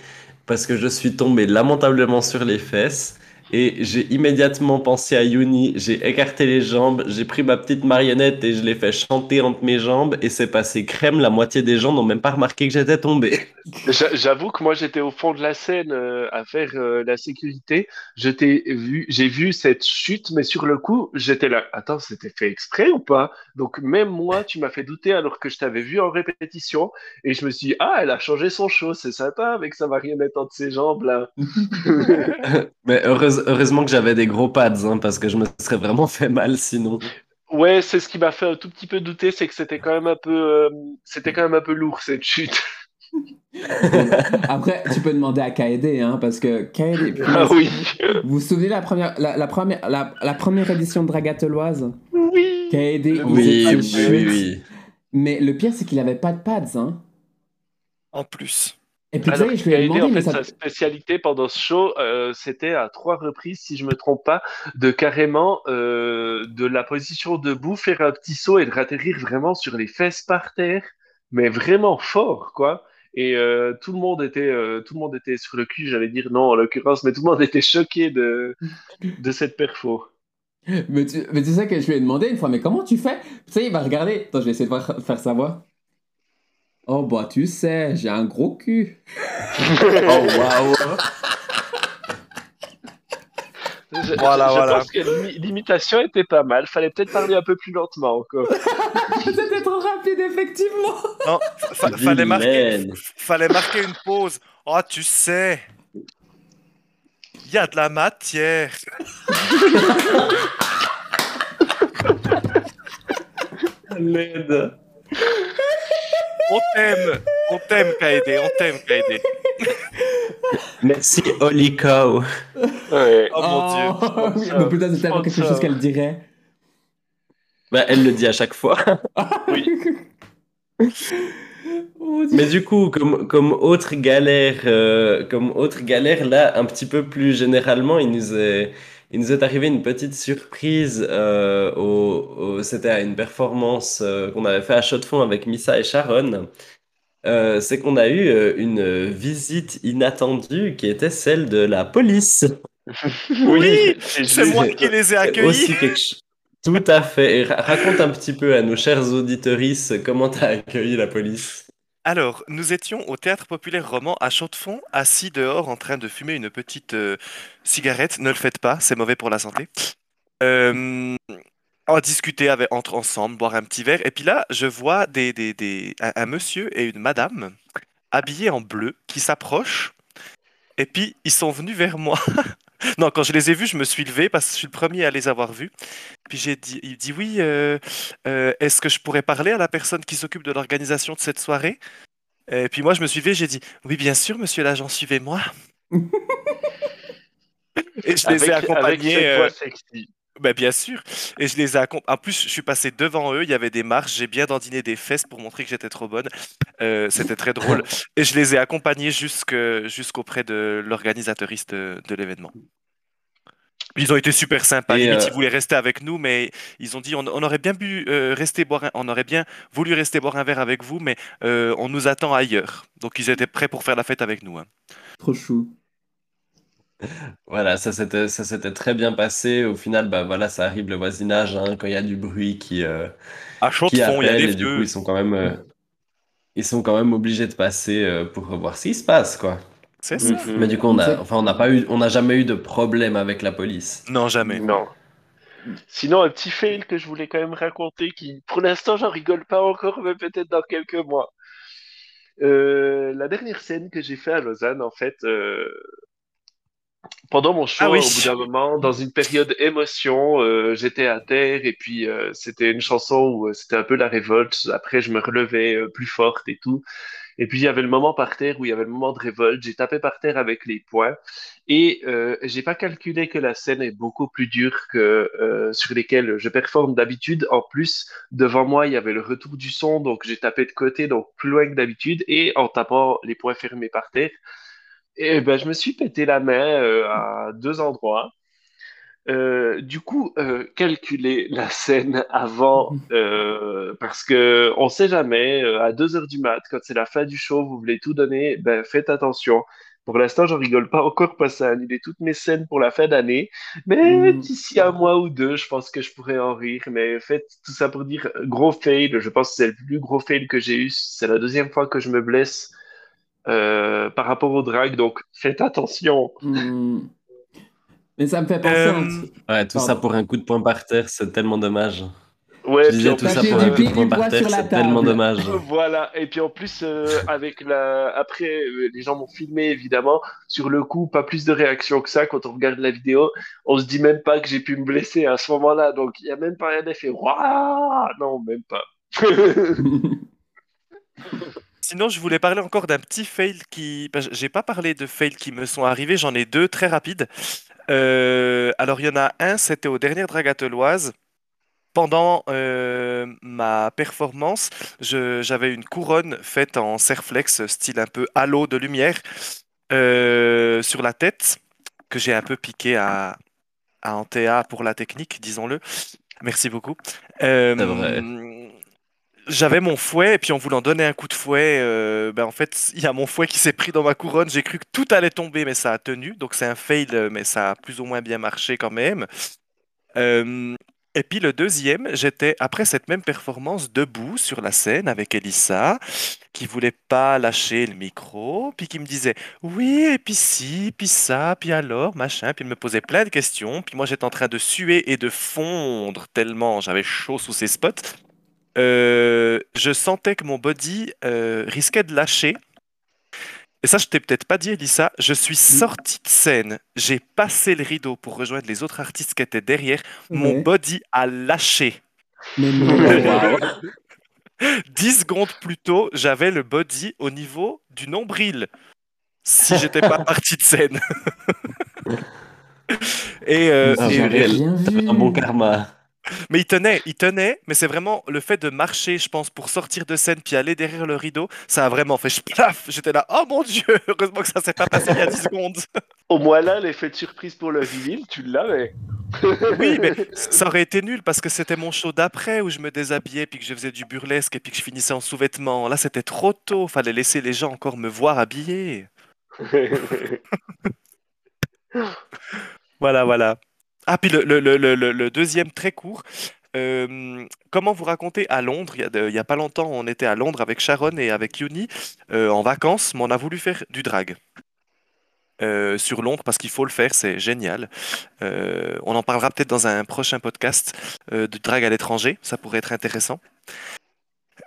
Speaker 2: parce que je suis tombé lamentablement sur les fesses et j'ai immédiatement pensé à Yuni, j'ai écarté les jambes, j'ai pris ma petite marionnette et je l'ai fait chanter entre mes jambes et c'est passé crème, la moitié des gens n'ont même pas remarqué que j'étais tombé.
Speaker 1: J'a- J'avoue que moi j'étais au fond de la scène euh, à faire euh, la sécurité. Je t'ai vu, j'ai vu cette chute, mais sur le coup j'étais là. Attends, c'était fait exprès ou pas? Donc même moi, tu m'as fait douter alors que je t'avais vu en répétition et je me suis dit ah elle a changé son show, c'est sympa avec sa marionnette entre ses jambes là.
Speaker 2: Mais heureuse- heureusement que j'avais des gros pads hein, parce que je me serais vraiment fait mal sinon.
Speaker 1: Ouais, c'est ce qui m'a fait un tout petit peu douter, c'est que c'était quand même un peu, euh, c'était quand même un peu lourd cette chute.
Speaker 4: Après, tu peux demander à Kaede, hein, parce que Kaede,
Speaker 1: Ah oui,
Speaker 4: vous vous souvenez la première, la, la première, la, la première édition de Dragateloise?
Speaker 1: Oui.
Speaker 4: Kaede, il
Speaker 2: Oui, oui.
Speaker 4: Mais le pire, c'est qu'il avait pas de pads, hein.
Speaker 5: En plus.
Speaker 4: Et puis,
Speaker 1: Alors,
Speaker 4: je lui ai demandé,
Speaker 1: en
Speaker 4: mais
Speaker 1: fait,
Speaker 4: ça.
Speaker 1: sa spécialité pendant ce show, euh, c'était à trois reprises, si je me trompe pas, de carrément euh, de la position debout, faire un petit saut et de ratterrir vraiment sur les fesses par terre, mais vraiment fort, quoi. Et euh, tout le monde était, tout le monde était sur le cul, j'allais dire non en l'occurrence, mais tout le monde était choqué de, de cette perfo.
Speaker 4: Mais tu, mais tu sais que je lui ai demandé une fois, mais comment tu fais? Tu sais, il va regarder. Attends, je vais essayer de faire sa voix. Oh, bah, tu sais, j'ai un gros cul.
Speaker 2: Oh waouh!
Speaker 1: Je,
Speaker 5: Voilà,
Speaker 1: je
Speaker 5: voilà.
Speaker 1: pense que l'imi- l'imitation était pas mal. Fallait peut-être parler un peu plus lentement encore.
Speaker 4: C'était trop rapide, effectivement.
Speaker 5: Non, fa- fallait, marquer, fallait marquer une pause. Oh, tu sais, il y a de la matière.
Speaker 2: Laide.
Speaker 5: On t'aime, on t'aime, Kaede, on t'aime, Kaede.
Speaker 2: Merci, Holy Cow.
Speaker 1: Ouais.
Speaker 5: Oh mon dieu.
Speaker 4: mais putain, c'est tellement quelque chose qu'elle dirait.
Speaker 2: Bah, elle le dit à chaque fois.
Speaker 1: Oui.
Speaker 4: Oh.
Speaker 2: Mais du coup, comme, comme autre galère, euh, comme autre galère, là, un petit peu plus généralement, il nous est, il nous est arrivé une petite surprise. euh, au, au- c'était à une performance euh, qu'on avait fait à Chaux de Fonds avec Missa et Sharon. Euh, c'est qu'on a eu euh, une visite inattendue qui était celle de la police.
Speaker 5: Oui,
Speaker 1: c'est
Speaker 5: moi qui les ai accueillis.
Speaker 2: Aussi quelque ch- Tout à fait. Et ra- raconte un petit peu à nos chers auditorices comment t'as accueilli la police.
Speaker 5: Alors, nous étions au Théâtre Populaire Roman à Chaux-de-Fonds, assis dehors en train de fumer une petite euh, cigarette. Ne le faites pas, c'est mauvais pour la santé. Euh, on discuter avec, entre ensemble, boire un petit verre. Et puis là, je vois des, des, des- un, un monsieur et une madame habillés en bleu qui s'approchent. Et puis, ils sont venus vers moi. non, quand je les ai vus, je me suis levé parce que je suis le premier à les avoir vus. Puis j'ai dit, il dit oui, euh, euh, est-ce que je pourrais parler à la personne qui s'occupe de l'organisation de cette soirée? Et puis moi, je me suis levé, j'ai dit, oui, bien sûr, monsieur l'agent, suivez-moi. Et je les ai
Speaker 1: avec
Speaker 5: accompagnés, euh,
Speaker 1: sexy.
Speaker 5: ben, bien sûr. Et je les ai En plus, je suis passé devant eux, il y avait des marches, j'ai bien dandiné des fesses pour montrer que j'étais trop bonne. Euh, c'était très drôle. Et je les ai accompagnés jusqu'auprès de l'organisatrice de, de l'événement. Ils ont été super sympas.
Speaker 2: Et,
Speaker 5: Limite,
Speaker 2: euh,
Speaker 5: ils voulaient rester avec nous, mais ils ont dit on, on aurait bien pu euh, rester boire un- on aurait bien voulu rester boire un verre avec vous, mais euh, on nous attend ailleurs. Donc ils étaient prêts pour faire la fête avec nous. hein.
Speaker 4: Trop chou.
Speaker 2: Voilà, ça s'était, ça s'était très bien passé. Au final, bah voilà, ça arrive le voisinage, hein, quand il y a du bruit qui, euh,
Speaker 5: À chaud de
Speaker 2: qui
Speaker 5: fond, il y a des
Speaker 2: et du coup, ils sont quand même, euh, ils sont quand même obligés de passer euh, pour voir ce qui se passe, quoi.
Speaker 5: C'est ça.
Speaker 1: Mhm.
Speaker 2: Mais du coup, on a, enfin, on n'a pas eu, on n'a jamais eu de problème avec la police.
Speaker 5: Non, jamais.
Speaker 1: Non. Sinon, un petit fail que je voulais quand même raconter, qui pour l'instant j'en rigole pas encore, mais peut-être dans quelques mois. Euh, la dernière scène que j'ai fait à Lausanne, en fait, euh, pendant mon show,
Speaker 5: Ah oui.
Speaker 1: au bout d'un moment, dans une période émotion, euh, j'étais à terre et puis euh, c'était une chanson où c'était un peu la révolte. Après, je me relevais euh, plus forte et tout. Et puis il y avait le moment par terre où il y avait le moment de révolte. J'ai tapé par terre avec les poings et euh, j'ai pas calculé que la scène est beaucoup plus dure que euh, sur lesquelles je performe d'habitude. En plus, devant moi, il y avait le retour du son, donc j'ai tapé de côté, donc plus loin que d'habitude, et en tapant les poings fermés par terre. Et ben, je me suis pété la main euh, à deux endroits. Euh, du coup, euh, calculer la scène avant, euh, parce que on sait jamais, euh, à 2 heures du mat, quand c'est la fin du show, vous voulez tout donner, ben faites attention. Pour l'instant, j'en rigole pas encore parce que ça a annulé toutes mes scènes pour la fin d'année. Mais
Speaker 4: Mm.
Speaker 1: d'ici un mois ou deux, je pense que je pourrais en rire. Mais faites tout ça pour dire gros fail. Je pense que c'est le plus gros fail que j'ai eu. C'est la deuxième fois que je me blesse par rapport au drag. Donc faites attention.
Speaker 4: Hmm. Mais ça me fait penser
Speaker 5: Euh,
Speaker 4: à.
Speaker 2: Ouais, tout
Speaker 4: Pardon.
Speaker 2: ça pour un coup de poing par terre, c'est tellement dommage.
Speaker 1: Ouais,
Speaker 2: Je disais tout ça pour un coup de poing par terre, c'est tellement dommage.
Speaker 1: Voilà, et puis en plus, euh, avec la... après, euh, les gens m'ont filmé évidemment. Sur le coup, pas plus de réaction que ça. Quand on regarde la vidéo, on se dit même pas que j'ai pu me blesser à ce moment-là. Donc, il y a même pas un effet. Waouh Non, même pas.
Speaker 5: Sinon, je voulais parler encore d'un petit fail qui. ben, J'ai pas parlé de fails qui me sont arrivés, j'en ai deux très rapides. Euh, alors, il y en a un, c'était aux dernières Dragateloises. pendant euh, ma performance, j'avais une couronne faite en serflex, style un peu halo de lumière, euh, sur la tête, que j'ai un peu piqué à, à Antea pour la technique, disons-le. Merci beaucoup. J'avais mon fouet, et puis en voulant donner un coup de fouet, euh, ben en fait, il y a mon fouet qui s'est pris dans ma couronne. J'ai cru que tout allait tomber, mais ça a tenu. Donc c'est un fail, mais ça a plus ou moins bien marché quand même. Euh, et puis le deuxième, j'étais après cette même performance debout sur la scène avec Elissa, qui voulait pas lâcher le micro, puis qui me disait oui, et puis si, puis ça, puis alors, machin, puis elle me posait plein de questions, puis moi j'étais en train de suer et de fondre tellement j'avais chaud sous ces spots. Euh, je sentais que mon body euh, risquait de lâcher. Et ça, je t'ai peut-être pas dit, Elissa. Je suis sorti de scène. J'ai passé le rideau pour rejoindre les autres artistes qui étaient derrière. Mon body a lâché.
Speaker 4: Mais non.
Speaker 2: Waouh.
Speaker 5: 10 secondes plus tôt, j'avais le body au niveau du nombril. Si j'étais pas parti de scène. et, euh,
Speaker 2: Ah,
Speaker 5: et-
Speaker 4: vu.
Speaker 2: Un bon karma.
Speaker 5: Mais il tenait, il tenait, mais c'est vraiment le fait de marcher, je pense, pour sortir de scène puis aller derrière le rideau, ça a vraiment fait plaf. J'étais là, oh mon dieu, heureusement que ça s'est pas passé il y a 10 secondes.
Speaker 1: Au moins là, l'effet de surprise pour le reveal, tu l'avais.
Speaker 5: Oui, mais ça aurait été nul parce que c'était mon show d'après où je me déshabillais puis que je faisais du burlesque et puis que je finissais en sous-vêtements. Là, c'était trop tôt, fallait laisser les gens encore me voir habillé. Voilà, voilà. Ah, puis le, le- le- le- deuxième très court. euh, comment vous raconter à Londres, il y, a pas longtemps, on était à Londres avec Sharon et avec Yuni euh, en vacances, mais on a voulu faire du drag euh, sur Londres parce qu'il faut le faire, c'est génial. On en parlera peut-être dans un prochain podcast de drag à l'étranger, ça pourrait être intéressant.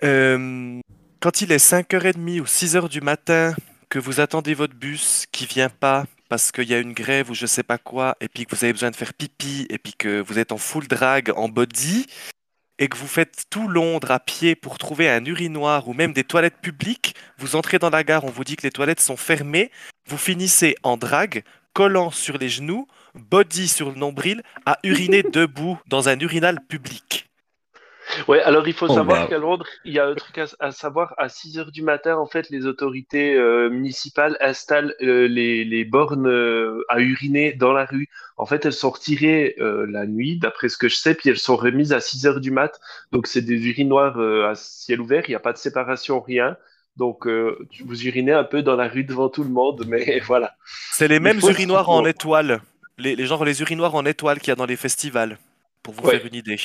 Speaker 5: Quand il est 5h30 ou 6h du matin, que vous attendez votre bus qui vient pas parce qu'il y a une grève ou je sais pas quoi, et puis que vous avez besoin de faire pipi, et puis que vous êtes en full drag, en body, et que vous faites tout Londres à pied pour trouver un urinoir ou même des toilettes publiques, vous entrez dans la gare, on vous dit que les toilettes sont fermées, vous finissez en drag, collant sur les genoux, body sur le nombril, à uriner debout dans un urinal public.
Speaker 1: Ouais, alors il faut
Speaker 2: Oh,
Speaker 1: savoir
Speaker 2: bah.
Speaker 1: qu'à Londres, il y a un truc à, à savoir, à 6 heures du matin, en fait, les autorités euh, municipales installent euh, les, les bornes euh, à uriner dans la rue. En fait, elles sont retirées euh, la nuit, d'après ce que je sais, puis elles sont remises à 6 heures du mat. Donc, c'est des urinoirs euh, à ciel ouvert, il n'y a pas de séparation, rien. Donc, euh, vous urinez un peu dans la rue devant tout le monde, mais voilà.
Speaker 5: C'est les mêmes urinoirs en étoile, les, les genres les urinoirs en étoile qu'il y a dans les festivals, pour vous
Speaker 1: Ouais.
Speaker 5: faire une idée.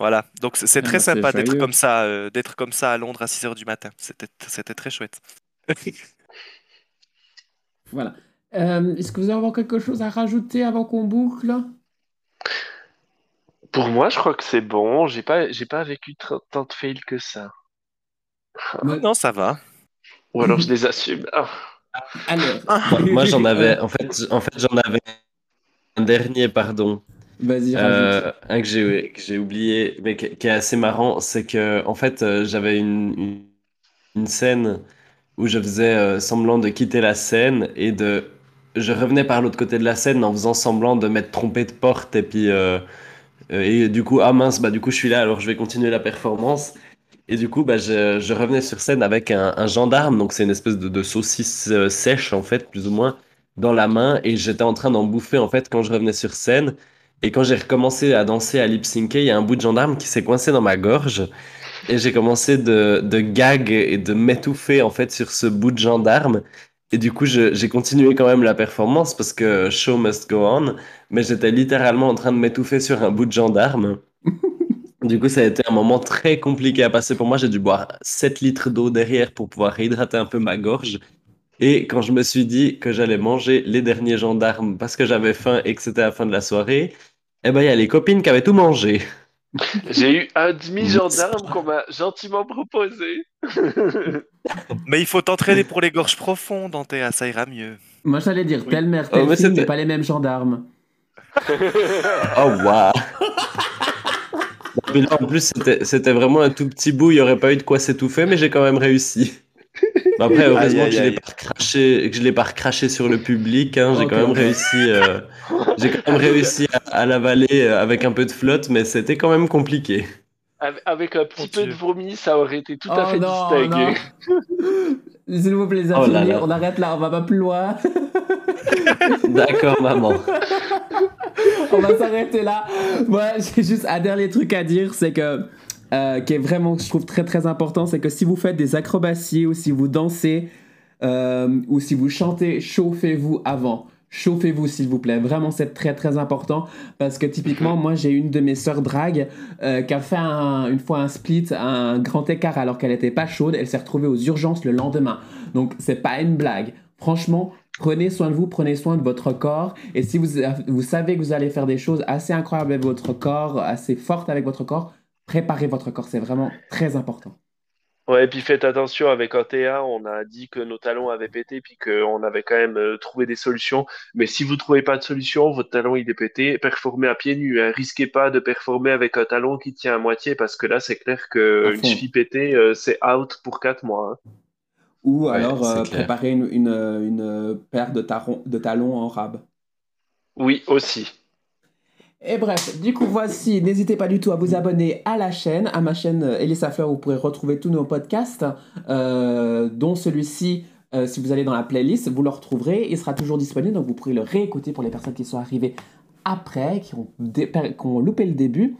Speaker 5: Voilà, donc c'est
Speaker 4: Ah,
Speaker 5: très
Speaker 4: bah,
Speaker 5: sympa d'être comme ça, euh, d'être comme ça à Londres à 6h du matin. C'était c'était très chouette.
Speaker 4: Voilà. Euh, Est-ce que vous avez encore quelque chose à rajouter avant qu'on boucle?
Speaker 1: Pour moi, je crois que c'est bon. J'ai pas, j'ai pas vécu tant de fails que ça.
Speaker 4: Mais-
Speaker 5: Non, ça va.
Speaker 1: Ou alors je les assume. Ah.
Speaker 4: Alors,
Speaker 2: Moi, moi, j'en avais, en fait, en fait, j'en avais un dernier, pardon,
Speaker 4: Vas-y,
Speaker 2: Euh, un que j'ai que j'ai oublié, mais qui, qui est assez marrant, c'est que, en fait, euh, j'avais une, une, une scène où je faisais euh, semblant de quitter la scène et de, je revenais par l'autre côté de la scène en faisant semblant de m'être trompé de porte et puis, et du coup, ah mince, bah du coup, je suis là, alors je vais continuer la performance. Et du coup, bah, je, je revenais sur scène avec un, un gendarme, donc c'est une espèce de, de saucisse sèche, en fait, plus ou moins, dans la main, et j'étais en train d'en bouffer, en fait, quand je revenais sur scène. Et quand j'ai recommencé à danser, à lip-syncer, il y a un bout de gendarme qui s'est coincé dans ma gorge. Et j'ai commencé de, de gag et de m'étouffer, en fait, sur ce bout de gendarme. Et du coup, j'ai continué quand même la performance parce que show must go on. Mais j'étais littéralement en train de m'étouffer sur un bout de gendarme. Du coup, ça a été un moment très compliqué à passer pour moi. J'ai dû boire 7 litres d'eau derrière pour pouvoir réhydrater un peu ma gorge. Et quand je me suis dit que j'allais manger les derniers gendarmes parce que j'avais faim et que c'était la fin de la soirée, eh ben, il y a les copines qui avaient tout mangé.
Speaker 1: J'ai eu un demi-gendarme qu'on m'a gentiment proposé.
Speaker 5: Mais il faut t'entraîner pour les gorges profondes, Antea, ça ira mieux.
Speaker 4: Moi, j'allais dire
Speaker 1: Oui.
Speaker 4: telle mère,
Speaker 2: Oh,
Speaker 4: telle
Speaker 2: mais
Speaker 4: fille, mais pas les mêmes gendarmes.
Speaker 2: Oh, waouh! En plus, c'était c'était vraiment un tout petit bout. Il n'y aurait pas eu de quoi s'étouffer, mais j'ai quand même réussi. Bah Après, heureusement
Speaker 1: Aïe,
Speaker 2: que je
Speaker 1: aïe,
Speaker 2: l'ai
Speaker 1: aïe.
Speaker 2: pas recraché, que je l'ai pas recraché sur le public. hein. J'ai
Speaker 4: Ok,
Speaker 2: quand même réussi, euh, j'ai quand même réussi à, à l'avaler euh, avec un peu de flotte, mais c'était quand même compliqué.
Speaker 1: Avec- un petit peu
Speaker 5: Dieu.
Speaker 1: de vomi, ça aurait été tout à
Speaker 4: Oh
Speaker 1: fait
Speaker 4: non,
Speaker 1: distingué.
Speaker 4: S'il vous plaît, les
Speaker 2: Oh là.
Speaker 4: on arrête là, on va pas plus loin.
Speaker 2: D'accord, maman.
Speaker 4: on va s'arrêter là. Moi, j'ai juste un dernier truc à dire, c'est que euh, qui est vraiment, je trouve très très important, c'est que si vous faites des acrobaties ou si vous dansez euh, ou si vous chantez, chauffez-vous avant. Chauffez-vous s'il vous plaît. Vraiment, c'est très très important parce que typiquement, moi j'ai une de mes sœurs drag euh, qui a fait un- une fois un split, un grand écart alors qu'elle était pas chaude. Elle s'est retrouvée aux urgences le lendemain. Donc c'est pas une blague. Franchement, prenez soin de vous, prenez soin de votre corps. Et si vous, vous savez que vous allez faire des choses assez incroyables avec votre corps, assez fortes avec votre corps, préparez votre corps. C'est vraiment très important.
Speaker 1: Ouais, et puis faites attention, avec un TA, on a dit que nos talons avaient pété, puis qu'on avait quand même euh, trouvé des solutions. Mais si vous trouvez pas de solution, votre talon il est pété, performez à pieds nus. Hein. Risquez pas de performer avec un talon qui tient à moitié, parce que là, c'est clair
Speaker 4: À
Speaker 1: que une
Speaker 4: fond.
Speaker 1: cheville pétée, euh, c'est out pour 4 mois. hein.
Speaker 4: Ou
Speaker 2: Ouais,
Speaker 4: alors euh, préparer une, une, une paire de, de talons en rab.
Speaker 1: Oui, aussi.
Speaker 4: Et bref, du coup, voici. N'hésitez pas du tout à vous abonner à la chaîne, à ma chaîne euh, Elisa Fleur. Vous pourrez retrouver tous nos podcasts, euh, dont celui-ci. euh, si vous allez dans la playlist, vous le retrouverez. Il sera toujours disponible, donc vous pourrez le réécouter pour les personnes qui sont arrivées après, qui ont, dé- qui loupé le début.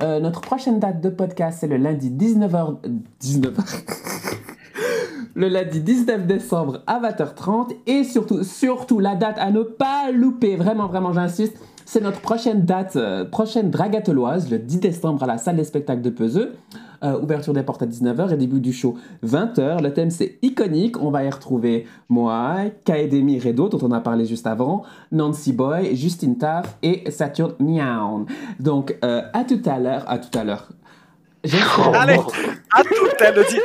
Speaker 4: Notre prochaine date de podcast, c'est le lundi 19h. 19h. le lundi 19 décembre à 20h30. Et surtout, surtout, la date à ne pas louper, vraiment, vraiment, j'insiste, c'est notre prochaine date, euh, prochaine dragateloise, le 10 décembre à la salle des spectacles de Peseux. Euh, ouverture des portes à 19h et début du show 20h. Le thème c'est iconique. On va y retrouver moi, Kaedemi Redo, dont on a parlé juste avant, Nancy Boy, Justine Taff et Saturne Miaon. Donc euh, à tout à l'heure. À tout à l'heure.
Speaker 5: Allez, à tout, hein, le 10,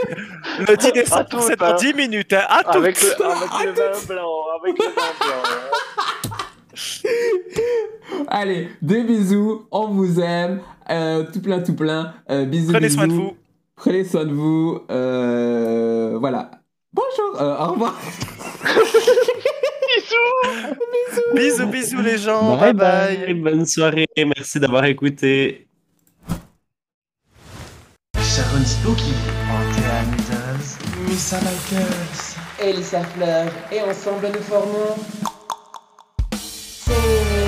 Speaker 5: le 10
Speaker 1: À
Speaker 5: décembre, c'est dans
Speaker 1: hein.
Speaker 5: 10 minutes, hein, à tout.
Speaker 1: Avec le, avec le vin blanc, avec le vin blanc.
Speaker 4: Allez, des bisous, on vous aime, euh, tout plein, tout plein. Euh, bisous,
Speaker 5: Prenez soin de
Speaker 4: bisous.
Speaker 5: vous.
Speaker 4: Prenez soin de vous. euh, voilà. Bonjour, euh, au revoir.
Speaker 5: Bisous, bisous les gens. Bye bye.
Speaker 2: Bonne soirée. Merci d'avoir écouté.
Speaker 6: Sharon Spooky, Antea Mitters, Missa Mikers.
Speaker 3: Elisa Fleur et ensemble nous formons soul.